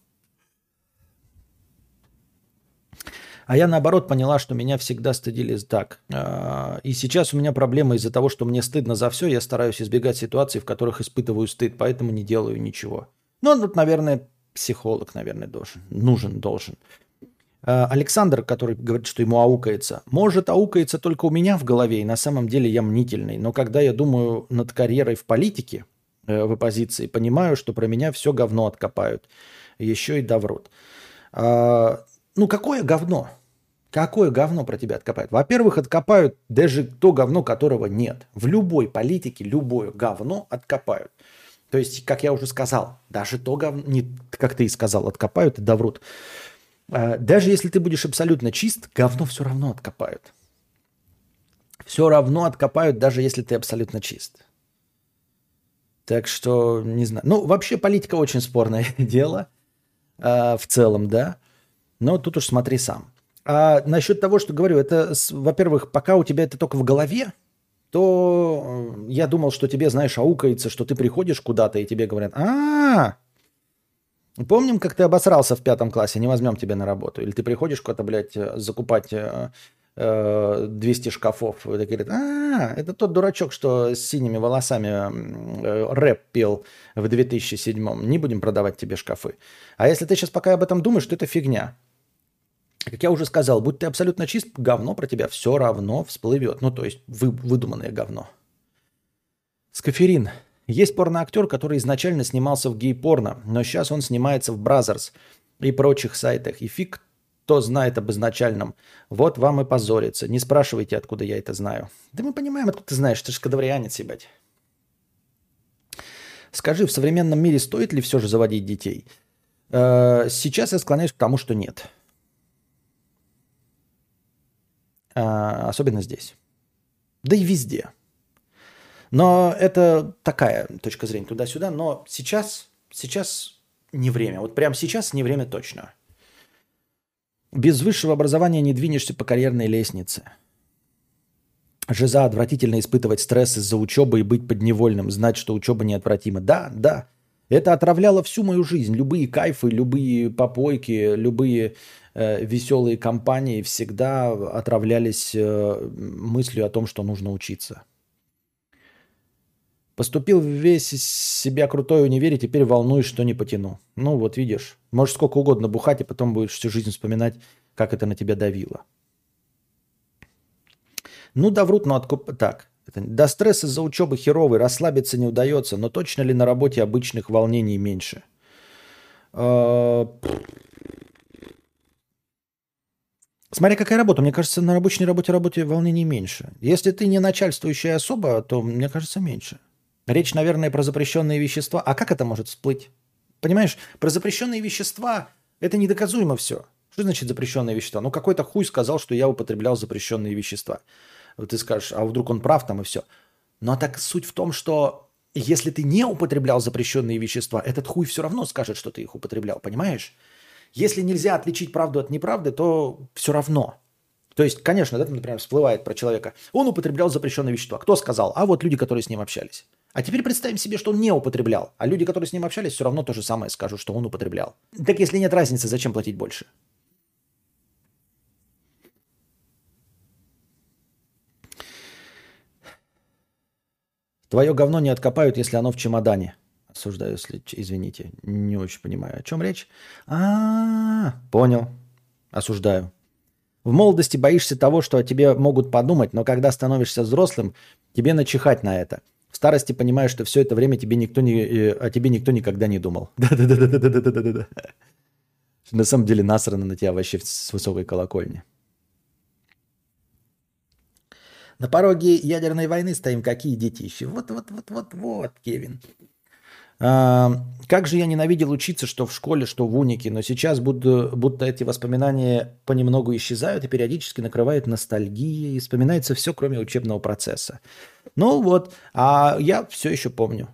А я наоборот поняла, что меня всегда стыдили так. А, и сейчас у меня проблема из-за того, что мне стыдно за все. Я стараюсь избегать ситуаций, в которых испытываю стыд, поэтому не делаю ничего. Ну, тут, наверное, психолог, наверное, должен. Нужен, должен. Э, Александр, который говорит, что ему аукается, может аукается только у меня в голове, и на самом деле я мнительный. Но когда я думаю над карьерой в политике, э, в оппозиции, понимаю, что про меня все говно откопают. Еще и доврут. А, ну, какое говно? Какое говно про тебя откопают? Во-первых, откопают даже то говно, которого нет. В любой политике любое говно откопают. То есть, как я уже сказал, даже то говно, не, как ты и сказал, откопают и доврут. А, даже если ты будешь абсолютно чист, говно все равно откопают. Все равно откопают, даже если ты абсолютно чист. Так что, не знаю. Ну, вообще политика очень спорное дело э, в целом, да. Но тут уж смотри сам. А насчет того, что говорю, это, во-первых, пока у тебя это только в голове, то э, я думал, что тебе, знаешь, аукается, что ты приходишь куда-то, и тебе говорят, а, Помним, как ты обосрался в пятом классе, не возьмем тебя на работу. Или ты приходишь куда-то, блядь, э, закупать э, э, 200 шкафов. И говорят, а, это тот дурачок, что с синими волосами э, рэп пел в 2007-м. Не будем продавать тебе шкафы. А если ты сейчас пока об этом думаешь, то это фигня. Как я уже сказал, будь ты абсолютно чист, говно про тебя все равно всплывет. Ну, то есть вы, выдуманное говно. Скаферин. Есть порноактер, который изначально снимался в гей-порно, но сейчас он снимается в Brazzers и прочих сайтах. И фиг кто знает об изначальном. Вот вам и позорится. Не спрашивайте, откуда я это знаю. Да мы понимаем, откуда ты знаешь. Ты же кадаврианец, ебать. Скажи, в современном мире стоит ли все же заводить детей? Э, сейчас я склоняюсь к тому, что нет. Э, особенно здесь. Да и везде. Но это такая точка зрения туда-сюда. Но сейчас, сейчас не время. Вот прямо сейчас не время точно. Без высшего образования не двинешься по карьерной лестнице. Жиза отвратительно испытывать стресс из-за учебы и быть подневольным, знать, что учеба неотвратима. Да, да. Это отравляло всю мою жизнь. Любые кайфы, любые попойки, любые э, веселые компании всегда отравлялись э, мыслью о том, что нужно учиться. Поступил весь из себя крутой универ, теперь волнуюсь, что не потяну. Ну вот видишь, можешь сколько угодно бухать, и потом будешь всю жизнь вспоминать, как это на тебя давило. Ну да врут, но откуп... Так, это... да стресс из-за учебы херовый, расслабиться не удается, но точно ли на работе обычных волнений меньше? А, Смотри, какая работа. Мне кажется, на рабочей работе работе волнений меньше. Если ты не начальствующая особа, то, мне кажется, меньше. Речь, наверное, про запрещенные вещества. А как это может всплыть? Понимаешь, про запрещенные вещества это недоказуемо все. Что значит запрещенные вещества? Ну, какой-то хуй сказал, что я употреблял запрещенные вещества. Вот ты скажешь, а вдруг он прав там и все. Но так суть в том, что если ты не употреблял запрещенные вещества, этот хуй все равно скажет, что ты их употреблял, понимаешь? Если нельзя отличить правду от неправды, то все равно. То есть, конечно, да, например, всплывает про человека. Он употреблял запрещенные вещества. Кто сказал? А вот люди, которые с ним общались. А теперь представим себе, что он не употреблял, а люди, которые с ним общались, все равно то же самое скажут, что он употреблял. Так если нет разницы, зачем платить больше? Твое говно не откопают, если оно в чемодане. Осуждаю, если, извините, не очень понимаю, о чем речь. А, -а, понял. Осуждаю. В молодости боишься того, что о тебе могут подумать, но когда становишься взрослым, тебе начихать на это. Старости понимаешь, что все это время тебе никто не, э, о тебе никто никогда не думал. Да-да-да-да-да-да-да. На самом деле насрано на тебя вообще с высокой колокольни. На пороге ядерной войны стоим, какие детищи. Вот-вот-вот-вот-вот, Кевин. Как же я ненавидел учиться, что в школе, что в унике, но сейчас будто, будто эти воспоминания понемногу исчезают и периодически накрывает ностальгия, и вспоминается все, кроме учебного процесса. Ну вот, а я все еще помню.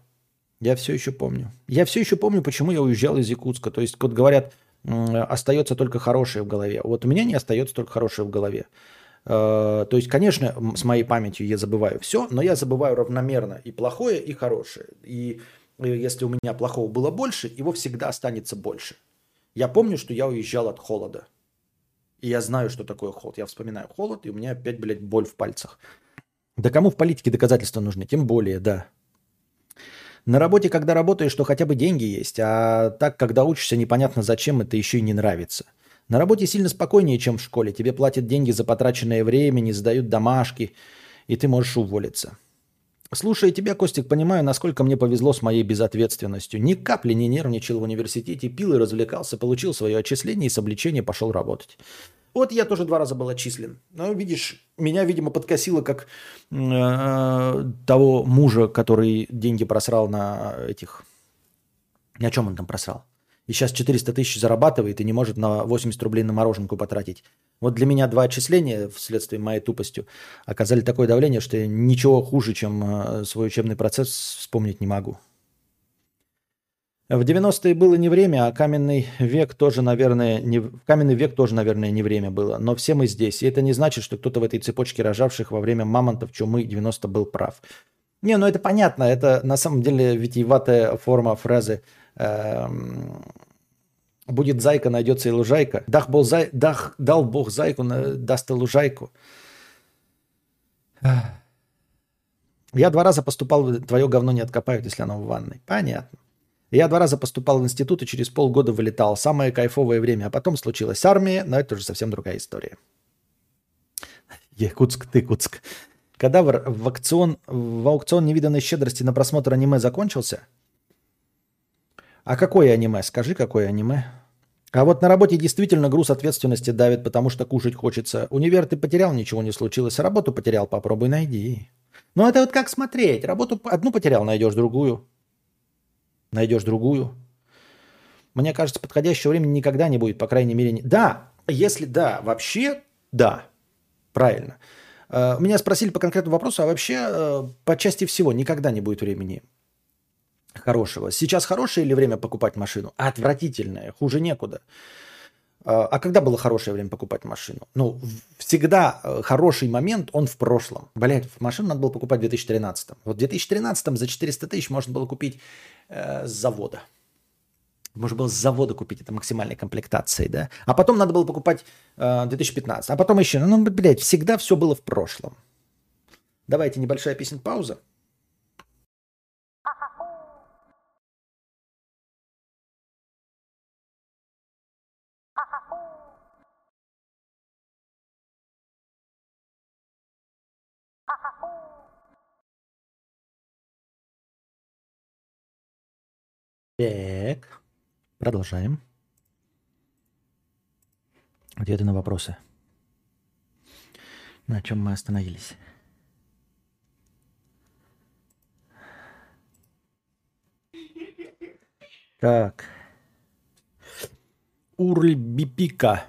Я все еще помню. Я все еще помню, почему я уезжал из Якутска. То есть, вот говорят, остается только хорошее в голове. Вот у меня не остается только хорошее в голове. Э, то есть, конечно, с моей памятью я забываю все, но я забываю равномерно и плохое, и хорошее. И если у меня плохого было больше, его всегда останется больше. Я помню, что я уезжал от холода. И я знаю, что такое холод. Я вспоминаю холод, и у меня опять, блядь, боль в пальцах. Да кому в политике доказательства нужны? Тем более, да. На работе, когда работаешь, что хотя бы деньги есть, а так, когда учишься, непонятно зачем, это еще и не нравится. На работе сильно спокойнее, чем в школе. Тебе платят деньги за потраченное время, не сдают домашки, и ты можешь уволиться. Слушая тебя, Костик, понимаю, насколько мне повезло с моей безответственностью. Ни капли не нервничал в университете, пил и развлекался, получил свое отчисление и с облегчением пошел работать. Вот я тоже два раза был отчислен. Но, видишь, меня, видимо, подкосило как э, того мужа, который деньги просрал на этих... О чем он там просрал? И сейчас 400 тысяч зарабатывает и не может на 80 рублей на мороженку потратить. Вот для меня два отчисления вследствие моей тупостью оказали такое давление, что я ничего хуже, чем э, свой учебный процесс вспомнить не могу. В 90-е было не время, а каменный век тоже, наверное, не... каменный век тоже, наверное, не время было. Но все мы здесь. И это не значит, что кто-то в этой цепочке рожавших во время мамонтов чумы 90 был прав. Не, ну это понятно. Это на самом деле витиеватая форма фразы Будет зайка, найдется и лужайка. Дах, был зай... Дах, дал бог зайку, даст и лужайку. Я два раза поступал, твое говно не откопают, если оно в ванной. Понятно. Я два раза поступал в институт и через полгода вылетал. Самое кайфовое время. А потом случилась армия, но это уже совсем другая история. Якутск, Тыкутск. Когда в, в, аукцион, в аукцион невиданной щедрости на просмотр аниме закончился? А какое аниме? Скажи, какое аниме? А вот на работе действительно груз ответственности давит, потому что кушать хочется. Универ ты потерял, ничего не случилось. Работу потерял, попробуй найди. Ну это вот как смотреть. Работу одну потерял, найдешь другую. Найдешь другую. Мне кажется, подходящего времени никогда не будет, по крайней мере. Не... Да, если да, вообще да. Правильно. Э, меня спросили по конкретному вопросу, а вообще э, по части всего никогда не будет времени хорошего. Сейчас хорошее или время покупать машину? Отвратительное, хуже некуда. Э, а когда было хорошее время покупать машину? Ну, всегда хороший момент, он в прошлом. Блять, машину надо было покупать в 2013. Вот в 2013 за 400 тысяч можно было купить э, с завода. Можно было с завода купить это максимальной комплектацией, да? А потом надо было покупать э, 2015. А потом еще, ну, блядь, всегда все было в прошлом. Давайте небольшая песен пауза. Так. Продолжаем. Ответы на вопросы. На чем мы остановились? Так. Урльбипика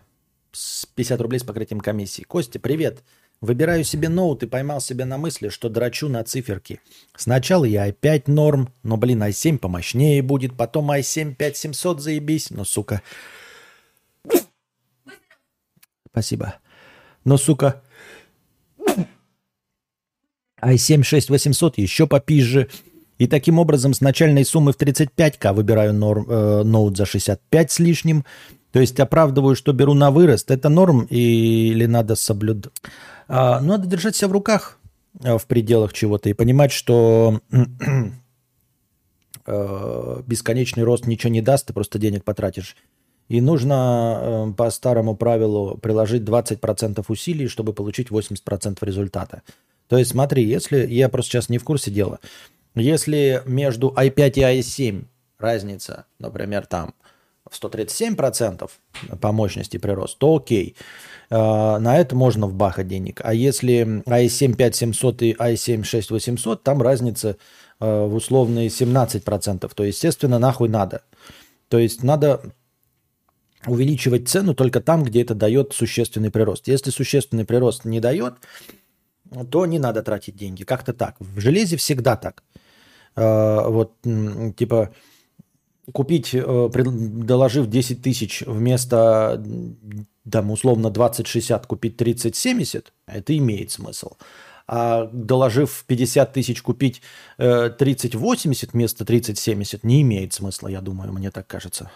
с 50 рублей с покрытием комиссии. Костя, привет. Выбираю себе ноут и поймал себя на мысли, что драчу на циферки. Сначала я i5 норм, но, блин, i7 помощнее будет, потом i7 5700 заебись, но, сука... Спасибо. Но, сука... i7 6800 еще попизже. И таким образом с начальной суммы в 35к выбираю норм, э, ноут за 65 с лишним. То есть оправдываю, что беру на вырост. Это норм или надо соблюдать? А, надо держать себя в руках а, в пределах чего-то и понимать, что а, бесконечный рост ничего не даст, ты просто денег потратишь. И нужно по старому правилу приложить 20% усилий, чтобы получить 80% результата. То есть смотри, если, я просто сейчас не в курсе дела, если между i5 и i7 разница, например, там в 137% по мощности прирост, то окей. А, на это можно вбахать денег. А если i7 5700 и i7 6800, там разница а, в условные 17%, то, естественно, нахуй надо. То есть надо увеличивать цену только там, где это дает существенный прирост. Если существенный прирост не дает, то не надо тратить деньги. Как-то так. В железе всегда так. А, вот, типа, купить, э, доложив 10 тысяч вместо, там, условно, 20-60, купить 30-70, это имеет смысл. А доложив 50 тысяч купить 30-80 э, вместо 30-70 не имеет смысла, я думаю, мне так кажется.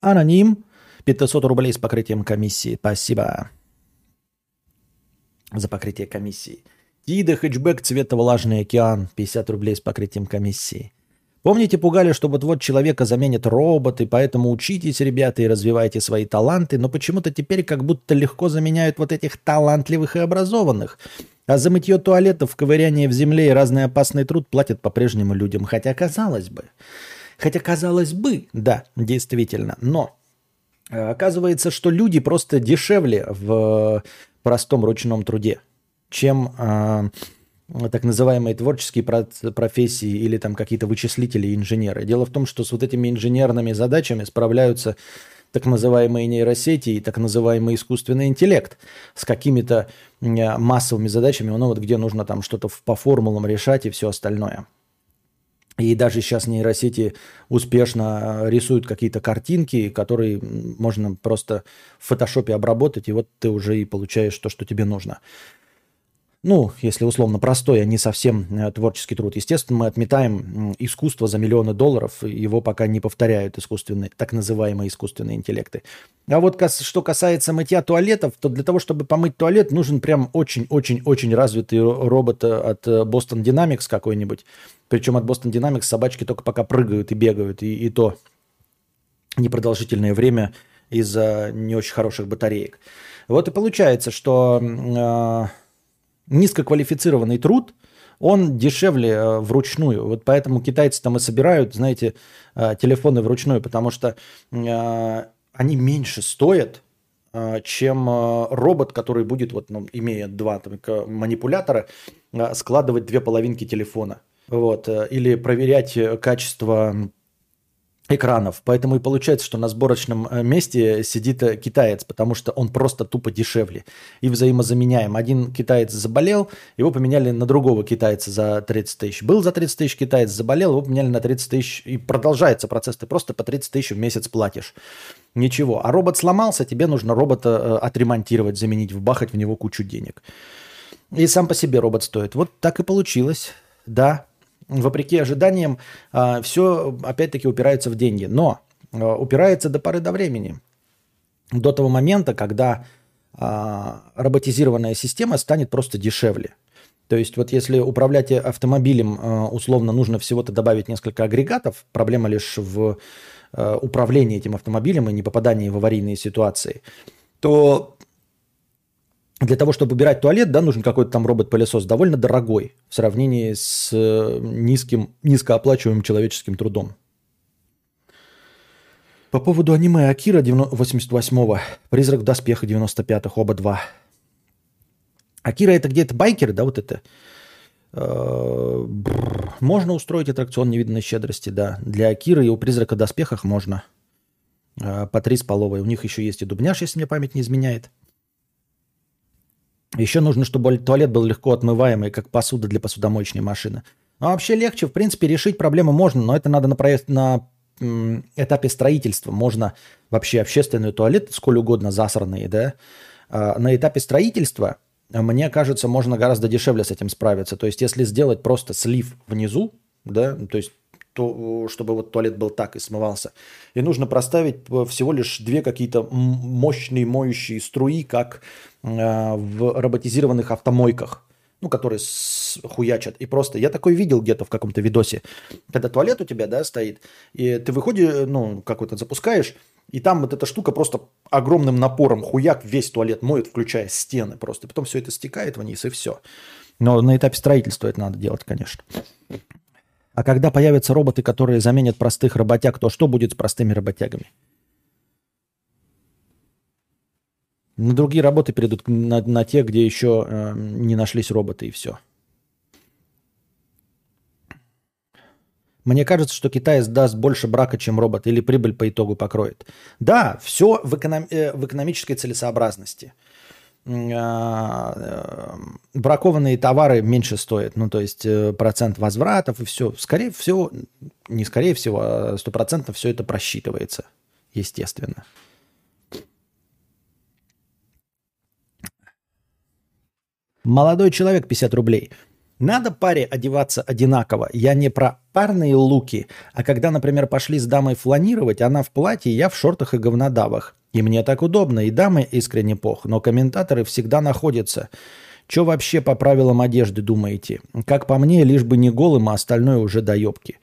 Аноним. 500 рублей с покрытием комиссии. Спасибо за покрытие комиссии. Тида хэтчбэк цвета влажный океан. 50 рублей с покрытием комиссии. Помните, пугали, что вот-вот человека заменят роботы, поэтому учитесь, ребята, и развивайте свои таланты, но почему-то теперь как будто легко заменяют вот этих талантливых и образованных. А за мытье туалетов, ковыряние в земле и разный опасный труд платят по-прежнему людям. Хотя казалось бы, хотя казалось бы, да, действительно, но э, оказывается, что люди просто дешевле в простом ручном труде чем э, так называемые творческие профессии или там какие-то вычислители инженеры. Дело в том, что с вот этими инженерными задачами справляются так называемые нейросети и так называемый искусственный интеллект с какими-то массовыми задачами, ну вот где нужно там что-то по формулам решать и все остальное. И даже сейчас нейросети успешно рисуют какие-то картинки, которые можно просто в фотошопе обработать, и вот ты уже и получаешь то, что тебе нужно. Ну, если условно простой, а не совсем э, творческий труд. Естественно, мы отметаем искусство за миллионы долларов, его пока не повторяют искусственные, так называемые искусственные интеллекты. А вот что касается мытья туалетов, то для того, чтобы помыть туалет, нужен прям очень-очень-очень развитый робот э, от э, Boston Dynamics какой-нибудь. Причем от Boston Dynamics собачки только пока прыгают и бегают, и, и то непродолжительное время из-за не очень хороших батареек. Вот и получается, что э, низкоквалифицированный труд, он дешевле э, вручную. Вот поэтому китайцы там и собирают, знаете, э, телефоны вручную, потому что э, они меньше стоят, чем робот, который будет, вот, ну, имея два там, манипулятора, складывать две половинки телефона. Вот, или проверять качество экранов. Поэтому и получается, что на сборочном э, месте сидит э, китаец, потому что он просто тупо дешевле и взаимозаменяем. Один китаец заболел, его поменяли на другого китайца за 30 тысяч. Был за 30 тысяч китаец, заболел, его поменяли на 30 тысяч. И продолжается процесс, ты просто по 30 тысяч в месяц платишь. Ничего. А робот сломался, тебе нужно робота э, отремонтировать, заменить, вбахать в него кучу денег. И сам по себе робот стоит. Вот так и получилось. Да, вопреки ожиданиям, а, все опять-таки упирается в деньги. Но а, упирается до поры до времени. До того момента, когда а, роботизированная система станет просто дешевле. То есть вот если управлять автомобилем условно нужно всего-то добавить несколько агрегатов, проблема лишь в управлении этим автомобилем и не попадании в аварийные ситуации, то для того, чтобы убирать туалет, да, нужен какой-то там робот-пылесос, довольно дорогой в сравнении с э, низким, низкооплачиваемым человеческим трудом. По поводу аниме Акира 88-го, Призрак в доспехах 95-х, оба два. Акира это где-то байкеры, да, вот это? Э, можно устроить аттракцион невиданной щедрости, да. Для Акиры и у Призрака в доспехах можно. Э, по три с половой. У них еще есть и дубняш, если мне память не изменяет. Еще нужно, чтобы туалет был легко отмываемый, как посуда для посудомоечной машины. Ну, а вообще легче, в принципе, решить проблему можно, но это надо на, проезд, на этапе строительства. Можно вообще общественный туалет, сколь угодно засранный, да, а на этапе строительства, мне кажется, можно гораздо дешевле с этим справиться. То есть, если сделать просто слив внизу, да, то есть то, чтобы вот туалет был так и смывался. И нужно проставить всего лишь две какие-то мощные моющие струи, как э, в роботизированных автомойках, ну, которые хуячат. И просто, я такой видел где-то в каком-то видосе, когда туалет у тебя, да, стоит, и ты выходишь, ну, как вот запускаешь, и там вот эта штука просто огромным напором хуяк весь туалет моет, включая стены просто. Потом все это стекает вниз, и все. Но на этапе строительства это надо делать, конечно. А когда появятся роботы, которые заменят простых работяг, то что будет с простыми работягами? На другие работы перейдут на, на те, где еще э, не нашлись роботы и все. Мне кажется, что Китай даст больше брака, чем робот, или прибыль по итогу покроет. Да, все в, эконом, э, в экономической целесообразности. А, э, бракованные товары меньше стоят. Ну, то есть э, процент возвратов и все. Скорее всего, не скорее всего, а стопроцентно все это просчитывается, естественно. Молодой человек 50 рублей. Надо паре одеваться одинаково. Я не про парные луки, а когда, например, пошли с дамой фланировать, она в платье, я в шортах и говнодавах. И мне так удобно, и дамы искренне пох, но комментаторы всегда находятся. Что вообще по правилам одежды думаете? Как по мне, лишь бы не голым, а остальное уже доебки.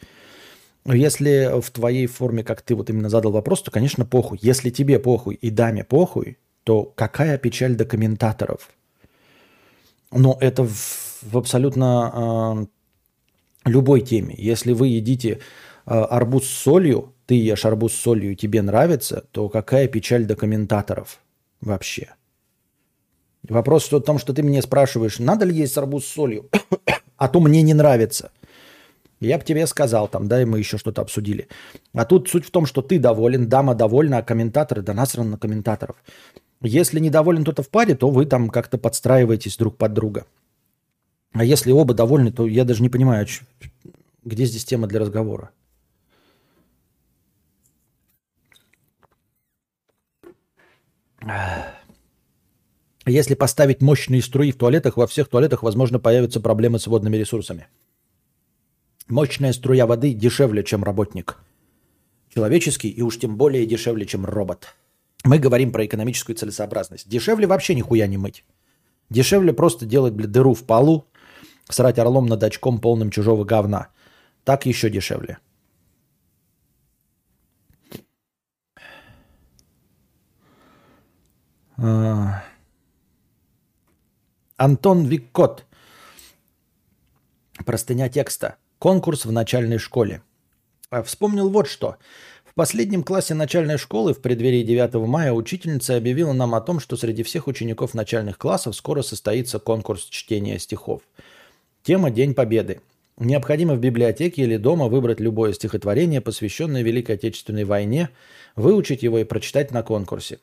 Если в твоей форме, как ты вот именно задал вопрос, то, конечно, похуй. Если тебе похуй и даме похуй, то какая печаль до комментаторов? Но это в, в абсолютно э, любой теме. Если вы едите э, арбуз с солью, ты ешь арбуз с солью и тебе нравится, то какая печаль до комментаторов вообще? Вопрос в том, что ты мне спрашиваешь, надо ли есть арбуз с солью, а то мне не нравится. Я бы тебе сказал там, да, и мы еще что-то обсудили. А тут суть в том, что ты доволен, дама довольна, а комментаторы, да насрано на комментаторов. Если недоволен кто-то в паре, то вы там как-то подстраиваетесь друг под друга. А если оба довольны, то я даже не понимаю, где здесь тема для разговора. Если поставить мощные струи в туалетах, во всех туалетах, возможно, появятся проблемы с водными ресурсами. Мощная струя воды дешевле, чем работник. Человеческий и уж тем более дешевле, чем робот. Мы говорим про экономическую целесообразность. Дешевле вообще нихуя не мыть. Дешевле просто делать, блядь, дыру в полу, срать орлом над очком полным чужого говна. Так еще дешевле. Антон Виккот. Простыня текста. Конкурс в начальной школе. А, вспомнил вот что. В последнем классе начальной школы в преддверии 9 мая учительница объявила нам о том, что среди всех учеников начальных классов скоро состоится конкурс чтения стихов. Тема «День Победы». Необходимо в библиотеке или дома выбрать любое стихотворение, посвященное Великой Отечественной войне, выучить его и прочитать на конкурсе.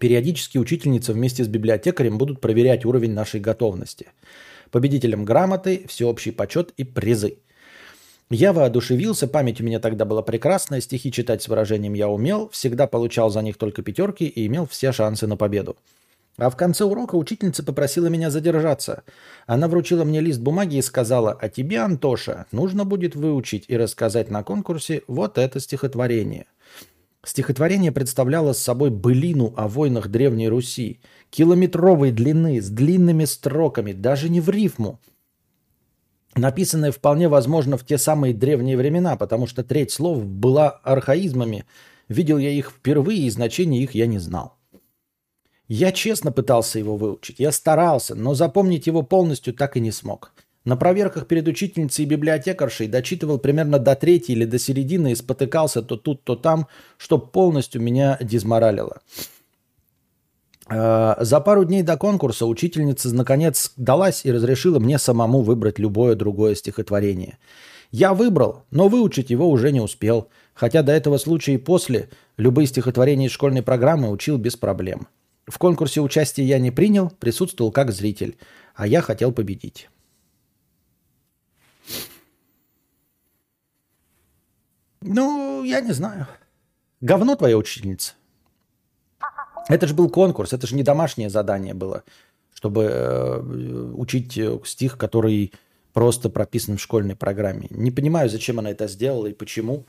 Периодически учительница вместе с библиотекарем будут проверять уровень нашей готовности. Победителям грамоты, всеобщий почет и призы. Я воодушевился, память у меня тогда была прекрасная, стихи читать с выражением я умел, всегда получал за них только пятерки и имел все шансы на победу. А в конце урока учительница попросила меня задержаться. Она вручила мне лист бумаги и сказала, а тебе, Антоша, нужно будет выучить и рассказать на конкурсе вот это стихотворение. Стихотворение представляло собой былину о войнах Древней Руси, километровой длины, с длинными строками, даже не в рифму. Написанное вполне возможно в те самые древние времена, потому что треть слов была архаизмами. Видел я их впервые, и значения их я не знал. Я честно пытался его выучить, я старался, но запомнить его полностью так и не смог. На проверках перед учительницей и библиотекаршей дочитывал примерно до третьей или до середины и спотыкался то тут, то там, что полностью меня дизморалило. Э, за пару дней до конкурса учительница наконец далась и разрешила мне самому выбрать любое другое стихотворение. Я выбрал, но выучить его уже не успел, хотя до этого случая и после любые стихотворения из школьной программы учил без проблем. В конкурсе участия я не принял, присутствовал как зритель, а я хотел победить. Ну, я не знаю. Говно твоя учительница. Это же был конкурс, это же не домашнее задание было, чтобы э, учить э, стих, который просто прописан в школьной программе. Не понимаю, зачем она это сделала и почему.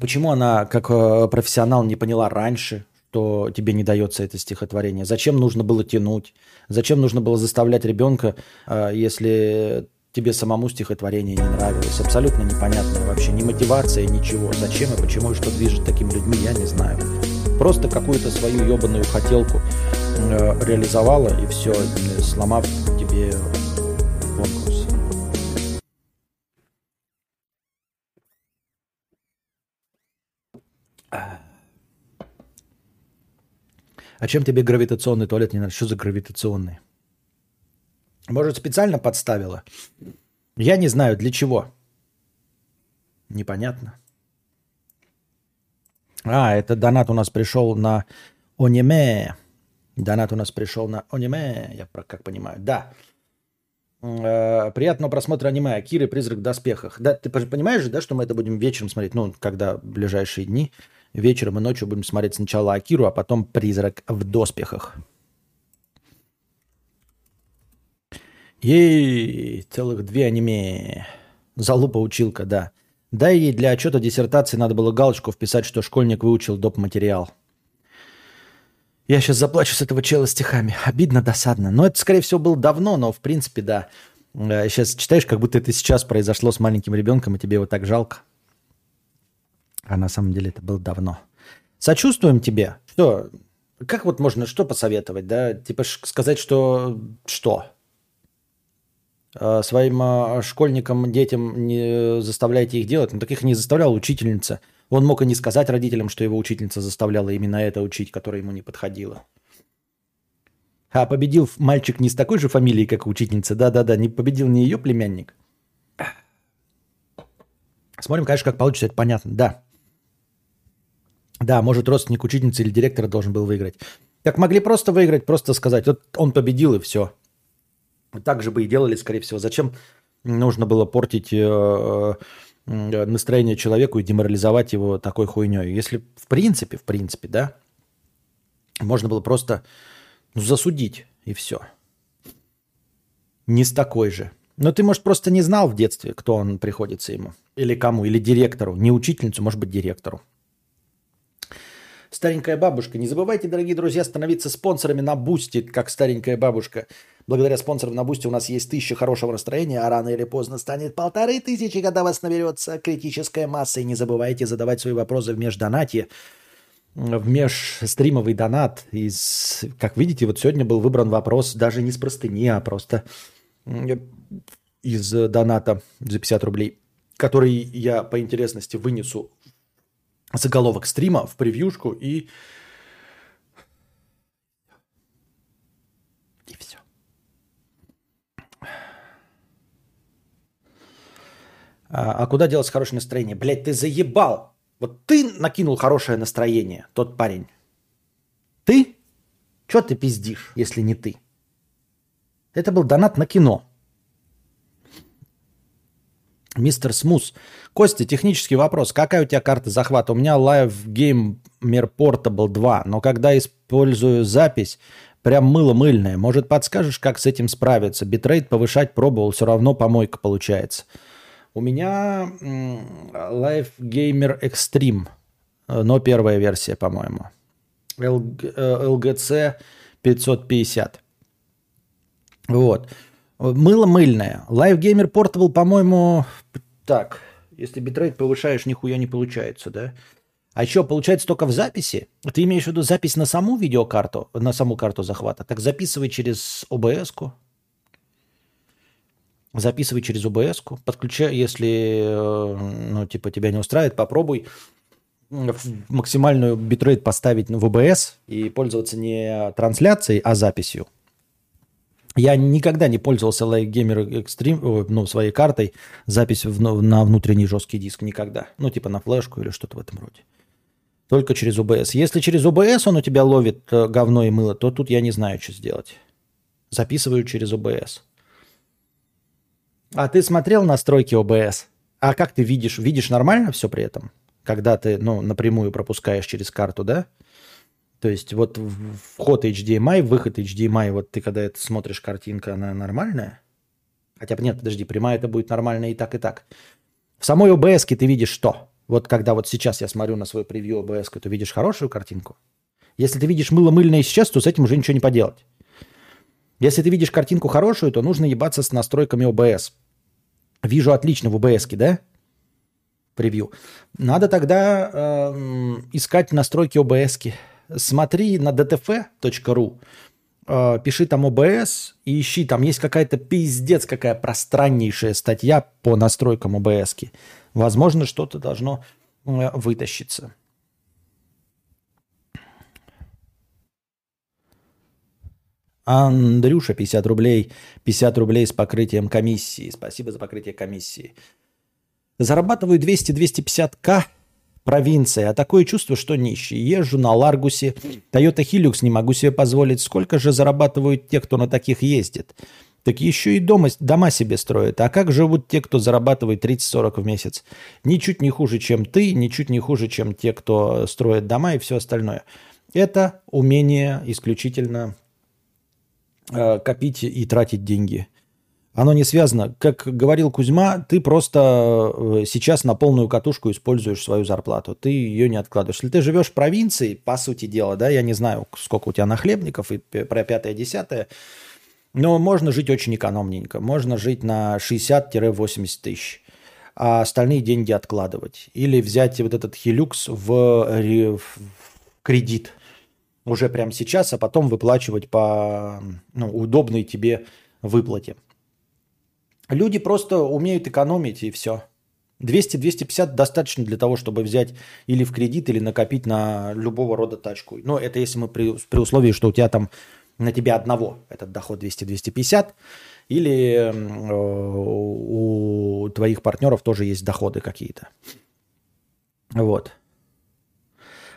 Почему она, как э, профессионал, не поняла раньше, что тебе не дается это стихотворение? Зачем нужно было тянуть? Зачем нужно было заставлять ребенка, э, если тебе самому стихотворение не нравилось. Абсолютно непонятно вообще. Ни мотивация, ничего. Зачем и почему и что движет такими людьми, я не знаю. Просто какую-то свою ебаную хотелку э, реализовала и все, сломав тебе конкурс. А чем тебе гравитационный туалет не надо? Что за гравитационный? Может, специально подставила? Я не знаю, для чего. Непонятно. А, это донат у нас пришел на Ониме. Донат у нас пришел на Ониме, я как понимаю. Да. Э, приятного просмотра аниме Акиры «Призрак в доспехах». Да, ты понимаешь же, да, что мы это будем вечером смотреть? Ну, когда в ближайшие дни. Вечером и ночью будем смотреть сначала Акиру, а потом «Призрак в доспехах». Ей, целых две аниме. Залупа-училка, да. Да и для отчета диссертации надо было галочку вписать, что школьник выучил доп. материал. Я сейчас заплачу с этого чела стихами. Обидно, досадно. Но это, скорее всего, было давно, но в принципе, да. Сейчас э, читаешь, как будто это сейчас произошло с маленьким ребенком, и тебе его так жалко. А на самом деле это было давно. Сочувствуем тебе. Что? Как вот можно что посоветовать, да? Типа сказать, что... Что? Э, своим э, школьникам, детям не заставляйте их делать. Ну, таких не заставляла учительница. Он мог и не сказать родителям, что его учительница заставляла именно это учить, которое ему не подходило. А победил мальчик не с такой же фамилией, как учительница. Да-да-да, не победил не ее племянник. Смотрим, конечно, как получится, это понятно. Да. Да, может, родственник учительницы или директора должен был выиграть. Так могли просто выиграть, просто сказать, вот он победил и все. Так же бы и делали, скорее всего. Зачем нужно было портить э, э, настроение человеку и деморализовать его такой хуйней? Если в принципе, в принципе, да, Можно было просто ну, засудить, и все. Не с такой же. Но ты, может, просто не знал в детстве, кто он приходится ему. Или кому, или директору. Не учительницу, может быть, директору. Старенькая бабушка. Не забывайте, дорогие друзья, становиться спонсорами на Boosty, как старенькая бабушка. Благодаря спонсорам на Boosty у нас есть тысяча хорошего настроения, а рано или поздно станет полторы тысячи, когда вас наберется критическая масса. И не забывайте задавать свои вопросы в междонате, в межстримовый донат. Из, как видите, вот сегодня был выбран вопрос даже не с простыни, а просто из доната за 50 рублей, который я по интересности вынесу заголовок стрима в превьюшку и... И все. А, а куда делать хорошее настроение? Блять, ты заебал. Вот ты накинул хорошее настроение, тот парень. Ты? Че ты пиздишь, если не ты? Это был донат на кино. Мистер Смус. Костя, технический вопрос. Какая у тебя карта захвата? У меня Live Game Gamer Portable 2, но когда использую запись, прям мыло мыльное. Может, подскажешь, как с этим справиться? Битрейт повышать пробовал, все равно помойка получается. У меня Live Gamer Extreme, но первая версия, по-моему. LGC 550. Вот. Мыло мыльное. Live Gamer Portable, по-моему, так, если битрейт повышаешь, нихуя не получается, да? А еще получается только в записи? Ты имеешь в виду запись на саму видеокарту, на саму карту захвата? Так записывай через OBS-ку. Записывай через OBS-ку. Подключай, если, э, ну, типа, тебя не устраивает, попробуй максимальную битрейт поставить в OBS и пользоваться не трансляцией, а записью. Я никогда не пользовался Light Gamer Extreme, ну, своей картой, запись в, на внутренний жесткий диск. Никогда. Ну, типа на флешку или что-то в этом роде. Только через OBS. Если через OBS он у тебя ловит э, говно и мыло, то тут я не знаю, что сделать. Записываю через OBS. А ты смотрел настройки OBS? А как ты видишь? Видишь нормально все при этом? Когда ты, ну, напрямую пропускаешь через карту, да? То есть вот вход HDMI, выход HDMI, вот ты когда это смотришь, картинка, она нормальная? Хотя бы нет, подожди, прямая это будет нормально и так, и так. В самой OBS ты видишь что? Вот когда вот сейчас я смотрю на свой превью OBS, ты видишь хорошую картинку? Если ты видишь мыло-мыльное сейчас, то с этим уже ничего не поделать. Если ты видишь картинку хорошую, то нужно ебаться с настройками OBS. Вижу отлично в OBS, да? Превью. Надо тогда э, искать настройки OBS. -ки смотри на dtf.ru, э, пиши там ОБС и ищи, там есть какая-то пиздец, какая пространнейшая статья по настройкам ОБС. Возможно, что-то должно э, вытащиться. Андрюша, 50 рублей. 50 рублей с покрытием комиссии. Спасибо за покрытие комиссии. Зарабатываю 200-250к провинция, а такое чувство, что нищий. Езжу на Ларгусе, Toyota Hilux не могу себе позволить. Сколько же зарабатывают те, кто на таких ездит? Так еще и дома, дома себе строят. А как живут те, кто зарабатывает 30-40 в месяц? Ничуть не хуже, чем ты, ничуть не хуже, чем те, кто строит дома и все остальное. Это умение исключительно э, копить и тратить деньги – оно не связано. Как говорил Кузьма, ты просто э, сейчас на полную катушку используешь свою зарплату. Ты ее не откладываешь. Если ты живешь в провинции, по сути дела, да, я не знаю, сколько у тебя нахлебников и про пятое-десятое, но можно жить очень экономненько. Можно жить на 60-80 тысяч, а остальные деньги откладывать. Или взять вот этот хилюкс в, в кредит уже прямо сейчас, а потом выплачивать по ну, удобной тебе выплате. Люди просто умеют экономить и все. 200-250 достаточно для того, чтобы взять или в кредит, или накопить на любого рода тачку. Но это если мы при, при условии, что у тебя там на тебя одного этот доход 200-250, или э, у твоих партнеров тоже есть доходы какие-то. Вот.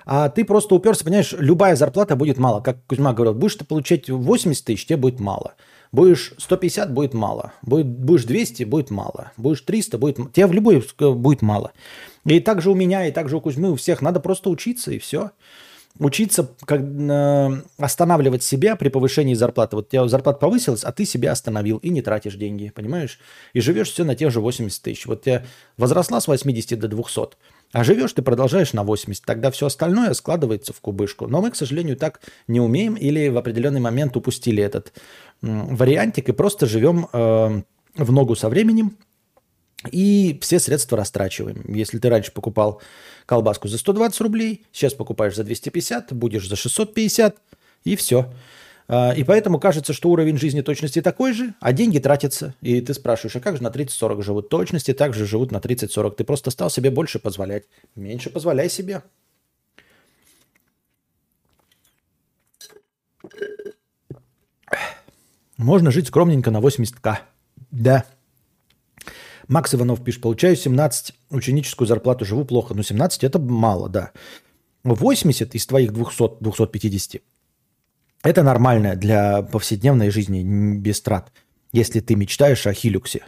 А ты просто уперся, понимаешь, любая зарплата будет мало. Как Кузьма говорил, будешь ты получать 80 тысяч, тебе будет мало. Будешь 150, будет мало. Будет, будешь 200, будет мало. Будешь 300, будет. Тебе в любой будет мало. И также у меня, и также у Кузьмы, у всех. Надо просто учиться, и все. учиться как, э, останавливать себя при повышении зарплаты. Вот у тебя зарплата повысилась, а ты себя остановил и не тратишь деньги, понимаешь? И живешь все на тех же 80 тысяч. Вот тебя возросла с 80 до 200, а живешь ты продолжаешь на 80. Тогда все остальное складывается в кубышку. Но мы, к сожалению, так не умеем или в определенный момент упустили этот вариантик и просто живем э, в ногу со временем, и все средства растрачиваем. Если ты раньше покупал колбаску за 120 рублей, сейчас покупаешь за 250, будешь за 650, и все. А, и поэтому кажется, что уровень жизни точности такой же, а деньги тратятся. И ты спрашиваешь, а как же на 30-40 живут? Точности также живут на 30-40. Ты просто стал себе больше позволять. Меньше позволяй себе. Можно жить скромненько на 80к. Да. Макс Иванов пишет, получаю 17, ученическую зарплату, живу плохо. Но 17 это мало, да. 80 из твоих 200, 250 это нормально для повседневной жизни без трат, если ты мечтаешь о хилюксе.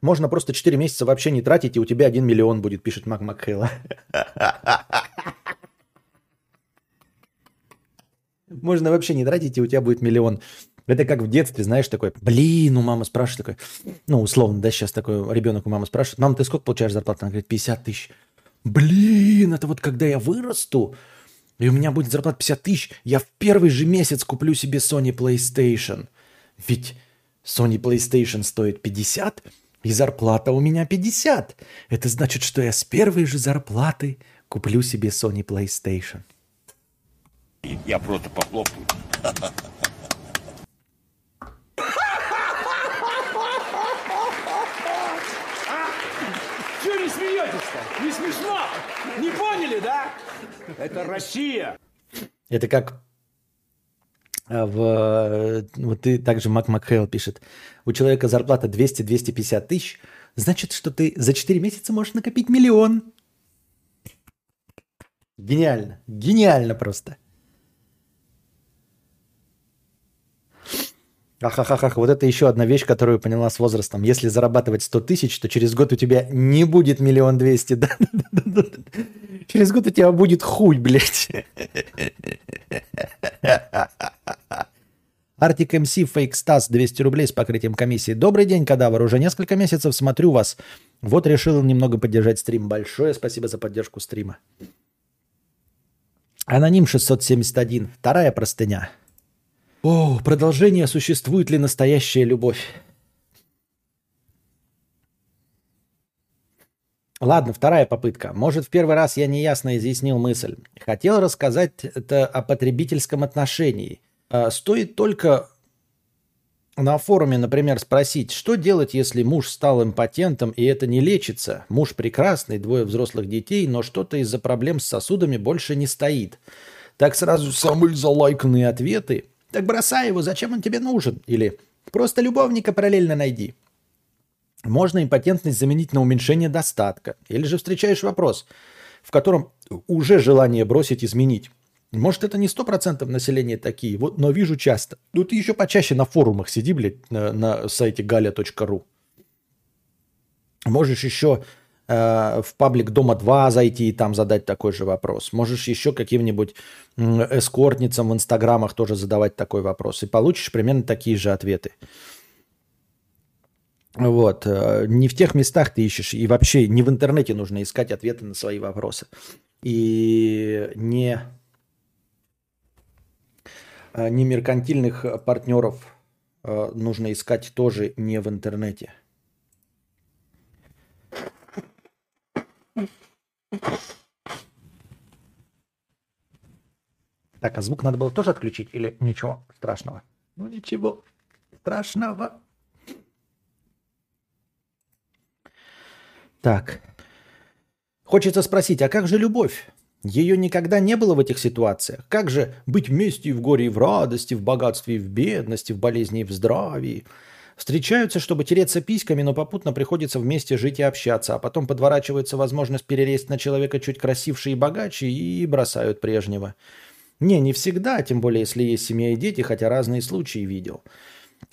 Можно просто 4 месяца вообще не тратить, и у тебя 1 миллион будет, пишет Мак Макхейла. Можно вообще не тратить, и у тебя будет миллион. Это как в детстве, знаешь, такой, блин, у мамы спрашивает такой, ну, условно, да, сейчас такой ребенок у мамы спрашивает, мама, ты сколько получаешь зарплату? Она говорит, 50 тысяч. Блин, это вот когда я вырасту, и у меня будет зарплата 50 тысяч, я в первый же месяц куплю себе Sony PlayStation. Ведь Sony PlayStation стоит 50, и зарплата у меня 50. Это значит, что я с первой же зарплаты куплю себе Sony PlayStation. Я просто похлопаю. Чего не смеетесь-то? Не смешно? Не поняли, да? Это Россия. Это как а, в... Вот ты также Мак Макхейл пишет. У человека зарплата 200-250 тысяч. Значит, что ты за 4 месяца можешь накопить миллион. Гениально. Гениально просто. Ахахахах, вот это еще одна вещь, которую поняла с возрастом. Если зарабатывать 100 тысяч, то через год у тебя не будет миллион двести. Через год у тебя будет хуй, блядь. Артик МС Фейк Стас 200 рублей с покрытием комиссии. Добрый день, кадавр. Уже несколько месяцев смотрю вас. Вот решил немного поддержать стрим. Большое спасибо за поддержку стрима. Аноним 671. Вторая простыня. О, продолжение «Существует ли настоящая любовь?» Ладно, вторая попытка. Может, в первый раз я неясно изъяснил мысль. Хотел рассказать это о потребительском отношении. А, стоит только на форуме, например, спросить, что делать, если муж стал импотентом и это не лечится? Муж прекрасный, двое взрослых детей, но что-то из-за проблем с сосудами больше не стоит. Так сразу самые залайканные ответы – так бросай его, зачем он тебе нужен? Или просто любовника параллельно найди. Можно импотентность заменить на уменьшение достатка. Или же встречаешь вопрос, в котором уже желание бросить изменить. Может, это не сто процентов населения такие, вот, но вижу часто. Ну, ты еще почаще на форумах сиди, блядь, на, на сайте galia.ru. Можешь еще Э, в паблик Дома 2 зайти и там задать такой же вопрос. Можешь еще каким-нибудь эскортницам в инстаграмах тоже задавать такой вопрос. И получишь примерно такие же ответы. Вот. Э, не в тех местах ты ищешь, и вообще не в интернете нужно искать ответы на свои вопросы. И не, э, не меркантильных партнеров нужно искать тоже не в интернете. Так, а звук надо было тоже отключить или ничего страшного? Ну ничего страшного. Так. Хочется спросить, а как же любовь? Ее никогда не было в этих ситуациях. Как же быть вместе и в горе, и в радости, в богатстве, и в бедности, в болезни, и в здравии? Встречаются, чтобы тереться письками, но попутно приходится вместе жить и общаться, а потом подворачивается возможность перелезть на человека чуть красивше и богаче и бросают прежнего. Не, не всегда, тем более если есть семья и дети, хотя разные случаи видел.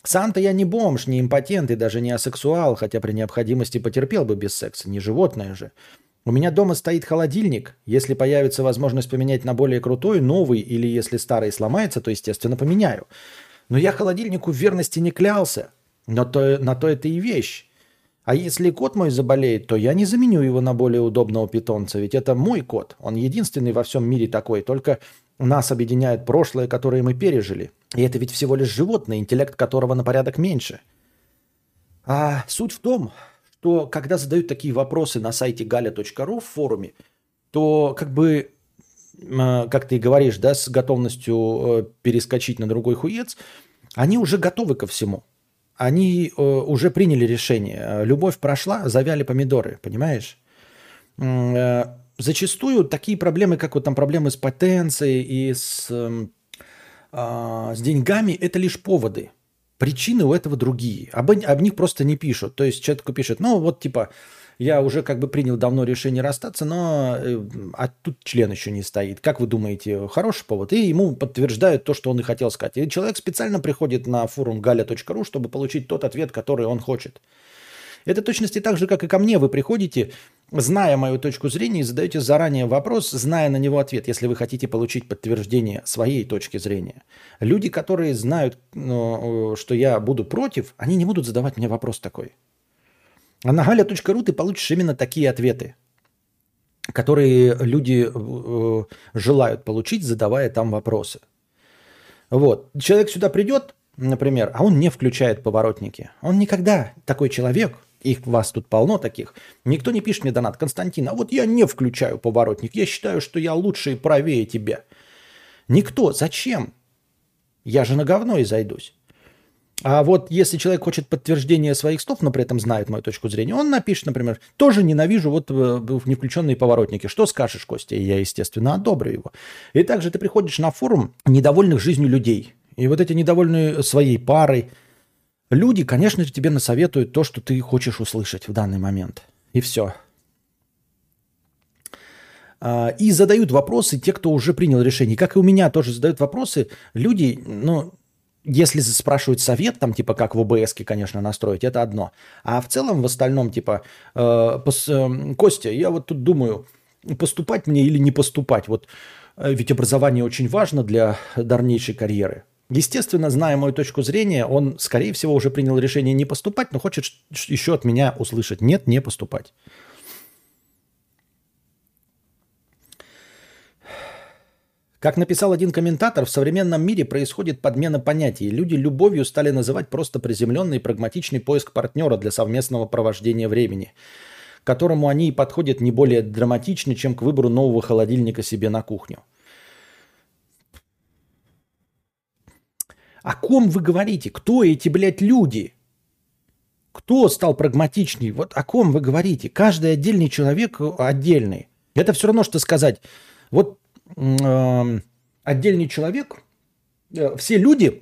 Сам-то я не бомж, не импотент и даже не асексуал, хотя при необходимости потерпел бы без секса, не животное же. У меня дома стоит холодильник. Если появится возможность поменять на более крутой, новый, или если старый сломается, то, естественно, поменяю. Но я холодильнику в верности не клялся. Но то, на то это и вещь. А если кот мой заболеет, то я не заменю его на более удобного питомца, ведь это мой кот. Он единственный во всем мире такой, только нас объединяет прошлое, которое мы пережили. И это ведь всего лишь животное, интеллект которого на порядок меньше. А суть в том, что когда задают такие вопросы на сайте galia.ru в форуме, то как бы, э, как ты говоришь, да, с готовностью э, перескочить на другой хуец, они уже готовы ко всему. Они э, уже приняли решение. Любовь прошла, завяли помидоры, понимаешь? Зачастую такие проблемы, как вот там проблемы с потенцией и с, эм, а, с деньгами, это лишь поводы – Причины у этого другие. Об, об них просто не пишут. То есть человек пишет, ну вот типа, я уже как бы принял давно решение расстаться, но э, а тут член еще не стоит. Как вы думаете, хороший повод? И ему подтверждают то, что он и хотел сказать. И человек специально приходит на форум galia.ru, чтобы получить тот ответ, который он хочет. Это точности так же, как и ко мне. Вы приходите, зная мою точку зрения, и задаете заранее вопрос, зная на него ответ, если вы хотите получить подтверждение своей точки зрения. Люди, которые знают, ну, что я буду против, они не будут задавать мне вопрос такой. А на galia.ru ты получишь именно такие ответы, которые люди э, желают получить, задавая там вопросы. Вот. Человек сюда придет, например, а он не включает поворотники. Он никогда такой человек, их вас тут полно таких. Никто не пишет мне донат. Константин, а вот я не включаю поворотник. Я считаю, что я лучше и правее тебя. Никто. Зачем? Я же на говно и зайдусь. А вот если человек хочет подтверждения своих слов, но при этом знает мою точку зрения, он напишет, например, тоже ненавижу вот э, не включенные поворотники. Что скажешь, Костя? И я, естественно, одобрю его. И также ты приходишь на форум недовольных жизнью людей. И вот эти недовольные своей парой, Люди, конечно же, тебе насоветуют то, что ты хочешь услышать в данный момент. И все. А, и задают вопросы те, кто уже принял решение. Как и у меня тоже задают вопросы. Люди, ну, если спрашивают совет, там, типа, как в ОБС, конечно, настроить, это одно. А в целом, в остальном, типа, э, пос, э, Костя, я вот тут думаю, поступать мне или не поступать. Вот э, ведь образование очень важно для дальнейшей карьеры. Естественно, зная мою точку зрения, он, скорее всего, уже принял решение не поступать, но хочет еще от меня услышать. Нет, не поступать. Как написал один комментатор, в современном мире происходит подмена понятий. Люди любовью стали называть просто приземленный и прагматичный поиск партнера для совместного провождения времени, которому они и подходят не более драматично, чем к выбору нового холодильника себе на кухню. О ком вы говорите? Кто эти, блядь, люди? Кто стал прагматичней? Вот о ком вы говорите? Каждый отдельный человек отдельный. Это все равно, что сказать. Вот отдельный человек, э, все люди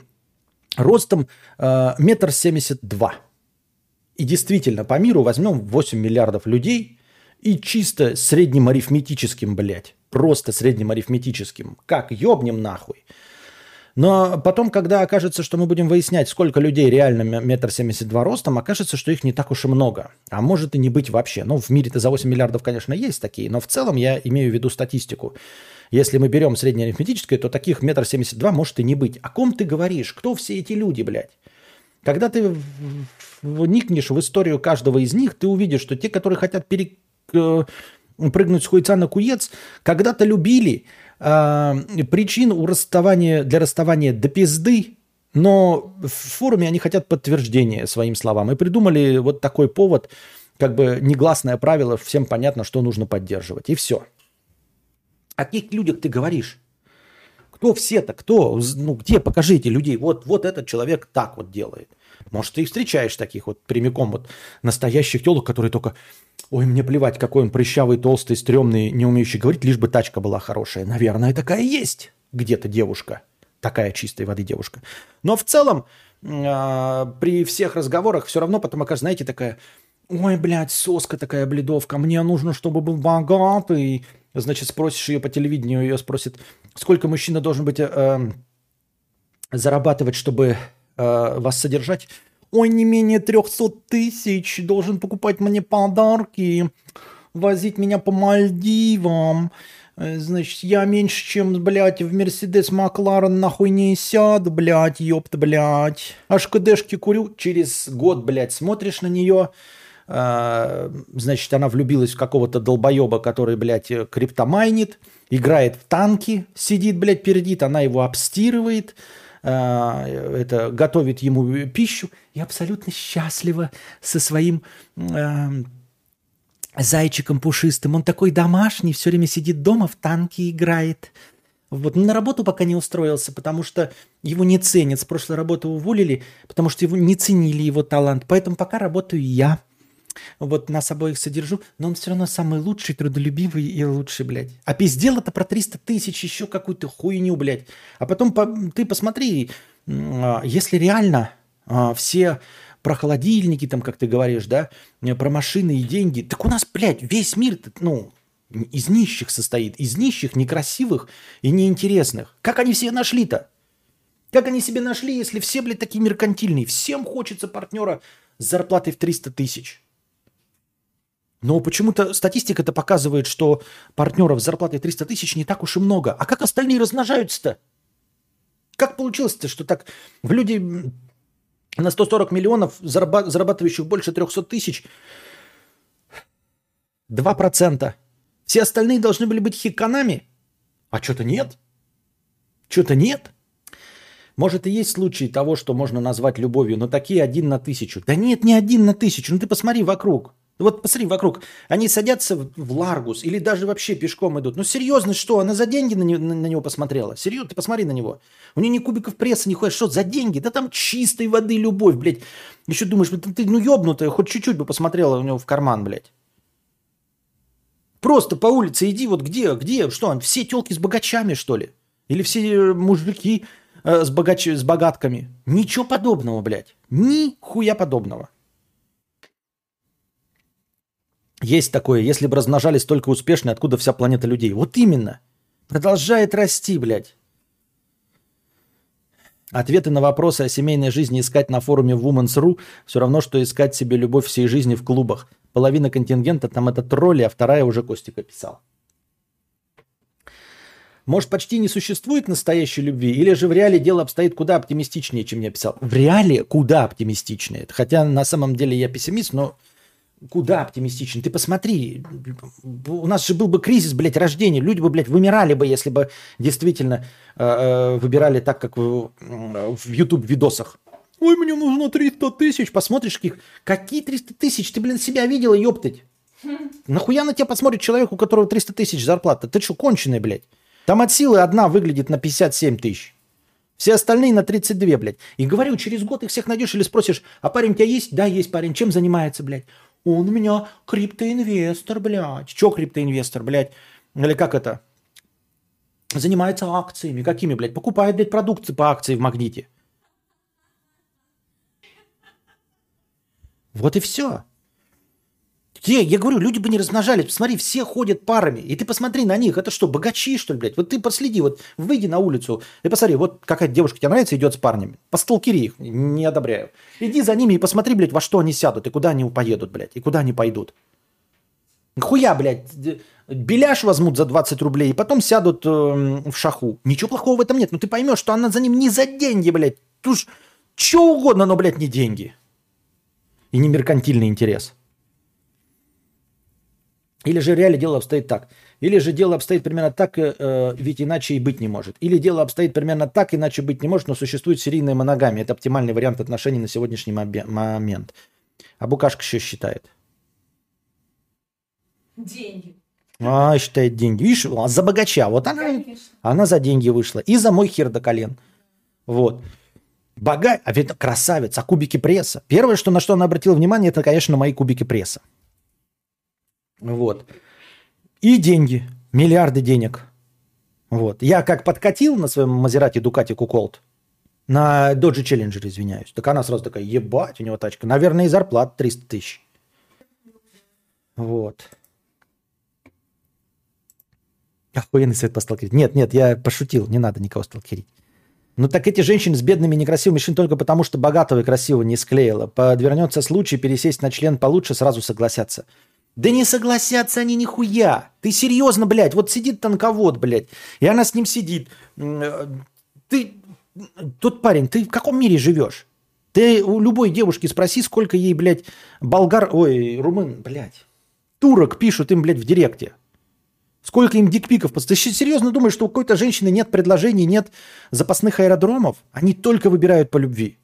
ростом э, метр семьдесят два. И действительно, по миру возьмем 8 миллиардов людей и чисто средним арифметическим, блядь, просто средним арифметическим. Как ёбнем нахуй. Но потом, когда окажется, что мы будем выяснять, сколько людей реально метр семьдесят два ростом, окажется, что их не так уж и много. А может и не быть вообще. Ну, в мире-то за 8 миллиардов, конечно, есть такие, но в целом я имею в виду статистику. Если мы берем среднеарифметическое, то таких метр семьдесят два может и не быть. О ком ты говоришь? Кто все эти люди, блядь? Когда ты вникнешь в историю каждого из них, ты увидишь, что те, которые хотят перепрыгнуть э, с хуйца на куец, когда-то любили, э, причин у расставания, для расставания до пизды, но в форуме они хотят подтверждения своим словам. И придумали вот такой повод, как бы негласное правило, всем понятно, что нужно поддерживать. И все. О каких людях ты говоришь? Кто все-то? Кто? Ну, где? Покажите людей. Вот, вот этот человек так вот делает. Может, ты и встречаешь таких вот прямиком вот настоящих телок, которые только Ой, мне плевать, какой он прыщавый, толстый, стрёмный, не умеющий говорить, лишь бы тачка была хорошая. Наверное, такая есть где-то девушка. Такая чистой воды девушка. Но в целом, э, при всех разговорах все равно потом окажется, знаете, такая, ой, блядь, соска такая бледовка, мне нужно, чтобы был богатый. Значит, спросишь ее по телевидению, ее спросит, сколько мужчина должен быть, э, зарабатывать, чтобы э, вас содержать. Ой, не менее 300 тысяч, должен покупать мне подарки, возить меня по Мальдивам. Э, Значит, я меньше, чем, блядь, в Мерседес Макларен нахуй не сяду, блядь, ёпта, блядь. Аж КДшки курю. Через год, блядь, смотришь на нее, э, значит, она влюбилась в какого-то долбоеба, который, блядь, криптомайнит, играет в танки, сидит, блядь, пердит, она его обстирывает, это, готовит ему пищу и абсолютно счастлива со своим э, зайчиком пушистым. Он такой домашний, все время сидит дома, в танки играет. Вот. На работу пока не устроился, потому что его не ценят. С прошлой работы уволили, потому что его не ценили его талант. Поэтому пока работаю я. Вот нас обоих содержу, но он все равно самый лучший, трудолюбивый и лучший, блядь. А пиздел это про 300 тысяч, еще какую-то хуйню, блядь. А потом по- ты посмотри, а, если реально а, все про холодильники, там, как ты говоришь, да, э, про машины и деньги, так у нас, блядь, весь мир, ну, из нищих состоит, из нищих, некрасивых и неинтересных. Как они все нашли-то? Как они себе нашли, если все, блядь, такие меркантильные? Всем хочется партнера с зарплатой в 300 тысяч. Но почему-то статистика-то показывает, что партнеров с зарплатой 300 тысяч не так уж и много. А как остальные размножаются-то? Как получилось-то, что так в люди на 140 миллионов, зараба- зарабатывающих больше 300 тысяч, 2%. Все остальные должны были быть хиканами. А что-то нет. Что-то нет. Может и есть случаи того, что можно назвать любовью, но такие один на тысячу. Да нет, не один на тысячу. Ну ты посмотри вокруг. Вот посмотри вокруг. Они садятся в Ларгус или даже вообще пешком идут. Ну серьезно, что? Она за деньги на, не- на- него посмотрела? Серьезно, ты посмотри на него. У нее ни кубиков пресса, ни хуя. Что за деньги? Да там чистой воды любовь, блядь. Еще думаешь, ты, ты, ну ебнутая, хоть чуть-чуть бы посмотрела у него в карман, блядь. Просто по улице иди, вот где, где, что, все телки с богачами, что ли? Или все э, мужики э, с, богач... с богатками? Ничего подобного, блядь. Нихуя подобного. Есть такое, если бы размножались только успешные, откуда вся планета людей? Вот именно. Продолжает расти, блядь. Ответы на вопросы о семейной жизни искать на форуме Women's.ru все равно, что искать себе любовь всей жизни в клубах. Половина контингента там это тролли, а вторая уже Костик описал. Может, почти не существует настоящей любви, или же в реале дело обстоит куда оптимистичнее, чем я писал? В реале куда оптимистичнее. Хотя на самом деле я пессимист, но куда оптимистичнее. Ты посмотри, у нас же был бы кризис, блядь, рождения. Люди бы, блядь, вымирали бы, если бы действительно э, э, выбирали так, как в, в YouTube-видосах. Ой, мне нужно 300 тысяч. Посмотришь, каких, какие 300 тысяч? Ты, блин, себя видела, ёптать. Нахуя на тебя посмотрит человек, у которого 300 тысяч зарплата? Ты что, конченый, блядь? Там от силы одна выглядит на 57 тысяч. Все остальные на 32, блядь. И говорю, через год их всех найдешь или спросишь, а парень у тебя есть? Да, есть парень. Чем занимается, блядь? Он у меня криптоинвестор, блядь. Че криптоинвестор, блядь? Или как это? Занимается акциями. Какими, блядь? Покупает, блядь, продукции по акции в Магните. Вот и все. Где? Я говорю, люди бы не размножались. Посмотри, все ходят парами. И ты посмотри на них. Это что, богачи, что ли, блядь? Вот ты последи, вот выйди на улицу и посмотри, вот какая девушка тебе нравится, идет с парнями. Посталкери их, не одобряю. Иди за ними и посмотри, блядь, во что они сядут и куда они поедут, блядь, и куда они пойдут. Хуя, блядь, беляш возьмут за 20 рублей и потом сядут эм, в шаху. Ничего плохого в этом нет. Но ты поймешь, что она за ним не за деньги, блядь. Тут что угодно, но, блядь, не деньги. И не меркантильный интерес. Или же реально дело обстоит так. Или же дело обстоит примерно так, э, э, ведь иначе и быть не может. Или дело обстоит примерно так, иначе быть не может, но существует серийная моногамия. Это оптимальный вариант отношений на сегодняшний момент. А Букашка что считает? Деньги. А, считает деньги. Видишь, а за богача. Вот она, Конечно. она за деньги вышла. И за мой хер до колен. Вот. Бога... А ведь красавец, а кубики пресса. Первое, что, на что она обратила внимание, это, конечно, мои кубики пресса. Вот. И деньги. Миллиарды денег. Вот. Я как подкатил на своем Мазерате Дукати Куколт, на Dodge Challenger, извиняюсь. Так она сразу такая, ебать, у него тачка. Наверное, и зарплата 300 тысяч. Вот. Охуенный совет по сталкерить. Нет, нет, я пошутил, не надо никого сталкерить. Ну так эти женщины с бедными некрасивыми мужчинами только потому, что богатого и красивого не склеила. Подвернется случай пересесть на член получше, сразу согласятся. Да не согласятся они нихуя. Ты серьезно, блядь? Вот сидит танковод, блядь, и она с ним сидит. Э, ты, тот парень, ты в каком мире живешь? Ты у любой девушки спроси, сколько ей, блядь, болгар, ой, румын, блядь, турок пишут им, блядь, в директе. Сколько им дикпиков? Ты серьезно думаешь, что у какой-то женщины нет предложений, нет запасных аэродромов? Они только выбирают по любви.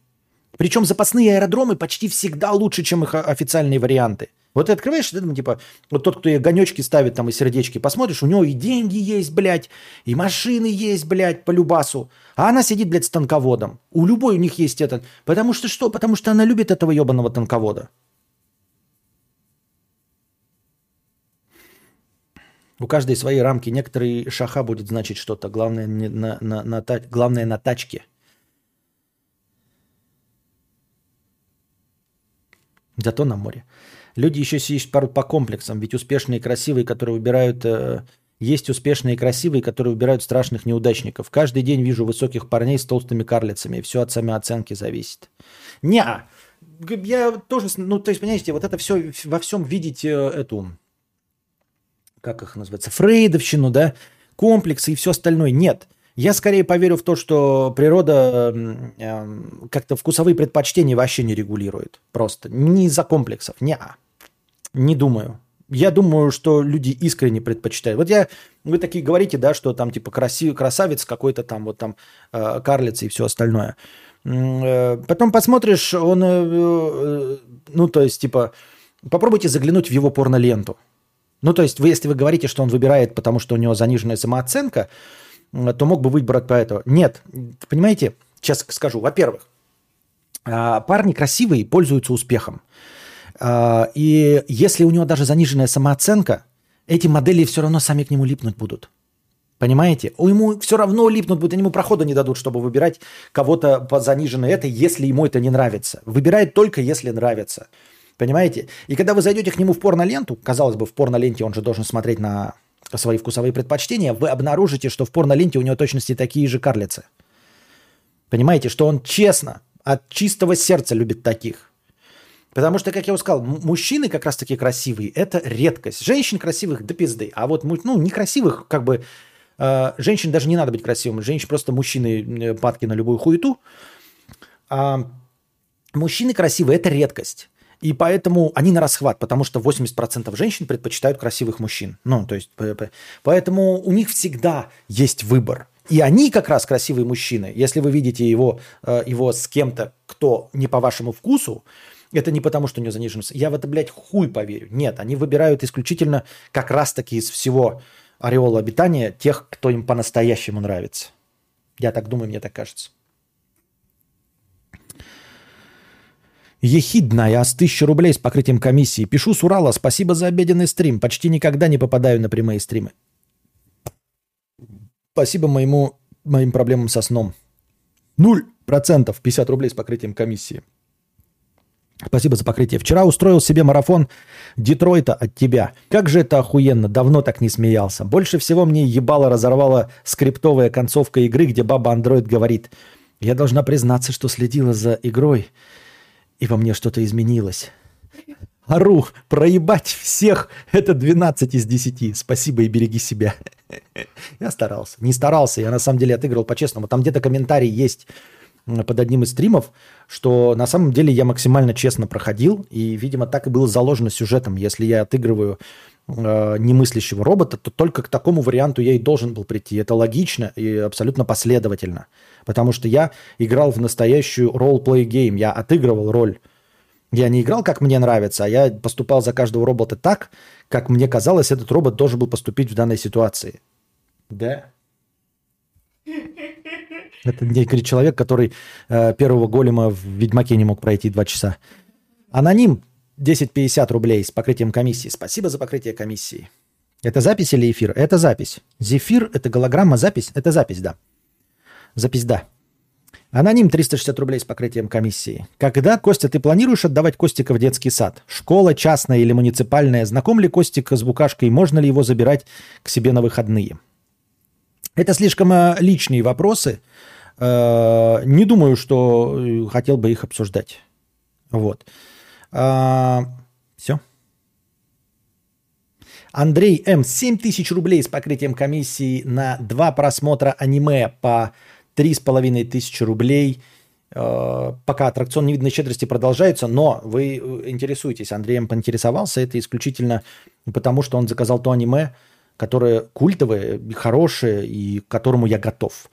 Причем запасные аэродромы почти всегда лучше, чем их официальные варианты. Вот ты открываешь, ты, ну, типа, вот тот, кто ей гонечки ставит там и сердечки, посмотришь, у него и деньги есть, блядь, и машины есть, блядь, по любасу. А она сидит, блядь, с танководом. У любой у них есть этот. Потому что что? Потому что она любит этого ебаного танковода. У каждой свои рамки. Некоторые шаха будет значить что-то. Главное, не на, на, на, главное на тачке. Зато на море. Люди еще пару по комплексам, ведь успешные и красивые, которые выбирают... Э, есть успешные и красивые, которые выбирают страшных неудачников. Каждый день вижу высоких парней с толстыми карлицами. Все от самооценки зависит. Не, я тоже, ну, то есть, понимаете, вот это все во всем видеть э, эту, как их называется, фрейдовщину, да, комплексы и все остальное. Нет. Я скорее поверю в то, что природа э, как-то вкусовые предпочтения вообще не регулирует. Просто. Не из-за комплексов. Не, не думаю. Я думаю, что люди искренне предпочитают. Вот я, вы такие говорите, да, что там типа красивый красавец какой-то там, вот там э, карлица и все остальное. Э, потом посмотришь, он, э, э, ну то есть типа, попробуйте заглянуть в его порноленту. Ну то есть вы, если вы говорите, что он выбирает, потому что у него заниженная самооценка, то мог бы выбрать по этому. Нет, понимаете, сейчас скажу. Во-первых, а, парни красивые пользуются успехом. А, и если у него даже заниженная самооценка, эти модели все равно сами к нему липнуть будут. Понимаете? У ему все равно липнут будут, ему прохода не дадут, чтобы выбирать кого-то по заниженной этой, если ему это не нравится. Выбирает только, если нравится. Понимаете? И когда вы зайдете к нему в порноленту, казалось бы, в порноленте он же должен смотреть на свои вкусовые предпочтения, вы обнаружите, что в порноленте у него точности такие же карлицы. Понимаете, что он честно, от чистого сердца любит таких. Потому что, как я уже сказал, мужчины как раз таки красивые – это редкость. Женщин красивых до пизды. А вот ну, некрасивых, как бы, э, женщин даже не надо быть красивым. Женщин просто мужчины э, падки на любую хуету. А мужчины красивые – это редкость. И поэтому они на расхват, потому что 80% женщин предпочитают красивых мужчин. Ну, то есть, поэтому у них всегда есть выбор. И они как раз красивые мужчины. Если вы видите его, э, его с кем-то, кто не по вашему вкусу, это не потому, что у него занижен... Я в это, блядь, хуй поверю. Нет, они выбирают исключительно как раз-таки из всего ореола обитания тех, кто им по-настоящему нравится. Я так думаю, мне так кажется. Ехидная, а с тысячи рублей с покрытием комиссии. Пишу с Урала, спасибо за обеденный стрим. Почти никогда не попадаю на прямые стримы. Спасибо моему, моим проблемам со сном. Нуль процентов, 50 рублей с покрытием комиссии. Спасибо за покрытие. Вчера устроил себе марафон Детройта от тебя. Как же это охуенно, давно так не смеялся. Больше всего мне ебало разорвала скриптовая концовка игры, где баба андроид говорит, я должна признаться, что следила за игрой и во мне что-то изменилось. Ару, проебать всех – это 12 из 10. Спасибо и береги себя. Я старался. Не старался, я на самом деле отыгрывал по-честному. Там где-то комментарий есть под одним из стримов, что на самом деле я максимально честно проходил, и, видимо, так и было заложено сюжетом. Если я отыгрываю э, немыслящего робота, то только к такому варианту я и должен был прийти. Это логично и абсолютно последовательно. Потому что я играл в настоящую ролл-плей гейм. Я отыгрывал роль. Я не играл, как мне нравится, а я поступал за каждого робота так, как мне казалось, этот робот должен был поступить в данной ситуации. Да. Это говорит человек, который э, первого голема в Ведьмаке не мог пройти два часа. Аноним 1050 рублей с покрытием комиссии. Спасибо за покрытие комиссии. Это запись или эфир? Это запись. Зефир – это голограмма, запись? Это запись, да. Запись «да». Аноним 360 рублей с покрытием комиссии. Когда, Костя, ты планируешь отдавать Костика в детский сад? Школа частная или муниципальная? Знаком ли Костик с букашкой? Можно ли его забирать к себе на выходные? Это слишком э, личные вопросы. Э, не думаю, что э, хотел бы их обсуждать. Вот. Все. Андрей М. 7 тысяч рублей с покрытием комиссии на два просмотра аниме по 3,5 тысячи рублей. Э, пока аттракцион невидной щедрости продолжается, но вы интересуетесь. Андреем поинтересовался. Это исключительно потому, что он заказал то аниме, которое культовое, хорошее и к которому я готов.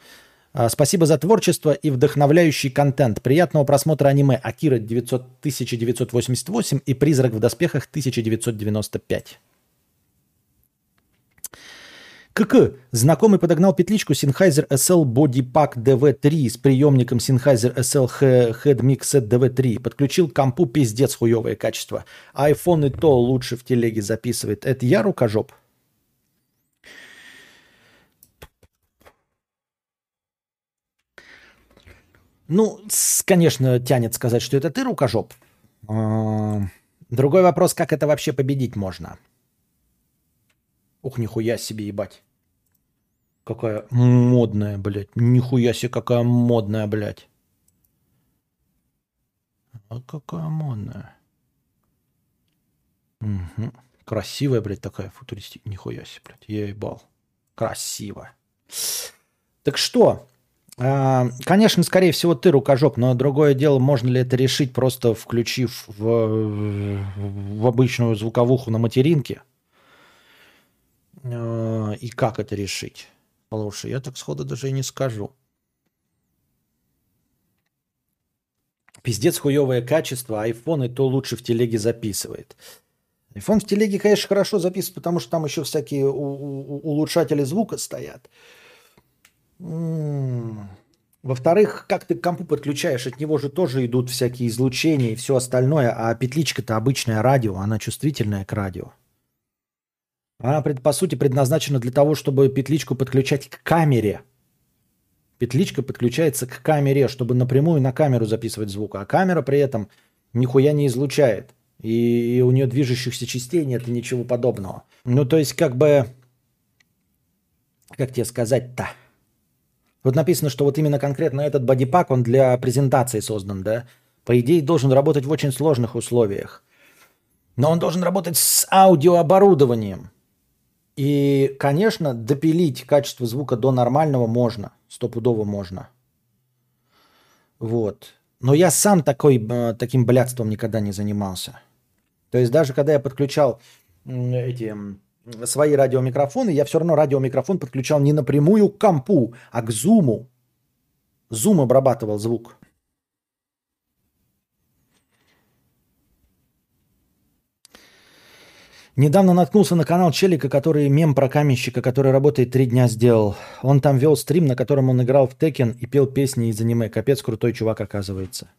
А, спасибо за творчество и вдохновляющий контент. Приятного просмотра аниме Акира 900, 1988 и Призрак в доспехах 1995. КК. Знакомый подогнал петличку Sennheiser SL Body Pack DV3 с приемником Sennheiser SL Head Mix Set DV3. Подключил к компу пиздец хуевое качество. iPhone и то лучше в телеге записывает. Это я рукожоп? Ну, конечно, тянет сказать, что это ты рукожоп. А, другой вопрос, как это вообще победить можно? Ух, нихуя себе, ебать. Какая модная, блядь. Нихуя себе, какая модная, блядь. А какая модная. Угу. Красивая, блядь, такая футуристика. Нихуя себе, блядь. Я ебал. Красиво. Так что, конечно, скорее всего, ты рукожоп, но другое дело, можно ли это решить, просто включив в, в обычную звуковуху на материнке. А, и как это решить? Слушай, я так сходу даже и не скажу. Пиздец хуевое качество, iPhone и то лучше в телеге записывает. iPhone в телеге, конечно, хорошо записывает, потому что там еще всякие улучшатели звука стоят. Во-вторых, как ты к компу подключаешь, от него же тоже идут всякие излучения и все остальное, а петличка-то обычное радио, она чувствительная к радио. Она, по сути, предназначена для того, чтобы петличку подключать к камере. Петличка подключается к камере, чтобы напрямую на камеру записывать звук, а камера при этом нихуя не излучает. И у нее движущихся частей нет и ничего подобного. Ну, то есть, как бы... Как тебе сказать-то? Вот написано, что вот именно конкретно этот бодипак, он для презентации создан, да? По идее, должен работать в очень сложных условиях. Но он должен работать с аудиооборудованием. И, конечно, допилить качество звука до нормального можно. Стопудово можно. Вот. Но я сам такой, э, таким блядством никогда не занимался. То есть даже когда я подключал эти свои радиомикрофоны, я все равно радиомикрофон подключал не напрямую к компу, а к зуму. Зум обрабатывал звук. Недавно наткнулся на канал Челика, который мем про каменщика, который работает три дня сделал. Он там вел стрим, на котором он играл в Текен и пел песни из аниме. Капец, крутой чувак оказывается.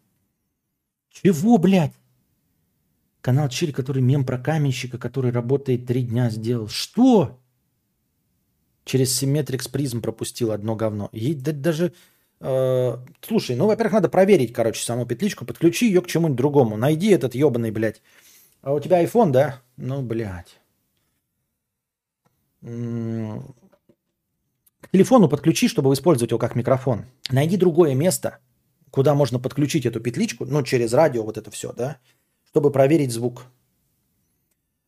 Чего, блядь? Канал Чили, который мем про каменщика, который работает три дня, сделал. Что? Через Symmetrix призм пропустил одно говно. И даже... Э, слушай, ну, во-первых, надо проверить, короче, саму петличку, подключи ее к чему-нибудь другому. Найди этот ебаный, блядь. А у тебя iPhone, да? Ну, блядь. К телефону подключи, чтобы использовать его как микрофон. Найди другое место, куда можно подключить эту петличку, ну, через радио вот это все, да, чтобы проверить звук.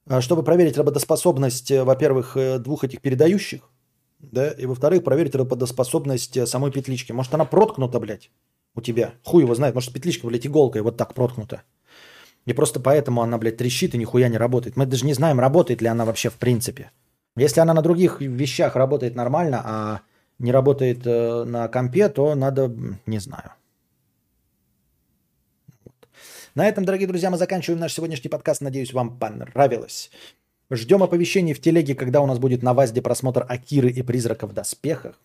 А, чтобы проверить работоспособность, э, во-первых, э, двух этих передающих, да, и во-вторых, проверить работоспособность э, самой петлички. Может, она проткнута, блядь, у тебя. Хуй его знает, может, петличка, блядь, иголкой вот так проткнута. И просто поэтому она, блядь, трещит и нихуя не работает. Мы даже не знаем, работает ли она вообще в принципе. Если она на других вещах работает нормально, а не работает на компе, то надо, не знаю. На этом, дорогие друзья, мы заканчиваем наш сегодняшний подкаст. Надеюсь, вам понравилось. Ждем оповещений в телеге, когда у нас будет на ВАЗДе просмотр Акиры и Призраков в доспехах.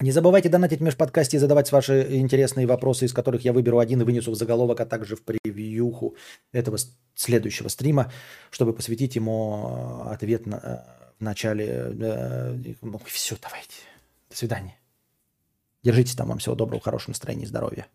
Не забывайте донатить в межподкасте и задавать ваши интересные вопросы, из которых я выберу один и вынесу в заголовок, а также в превьюху этого следующего стрима, чтобы посвятить ему э, ответ на, э, в начале. Э, ну, все, давайте. До свидания. Держитесь там. Вам всего доброго, хорошего настроения и здоровья.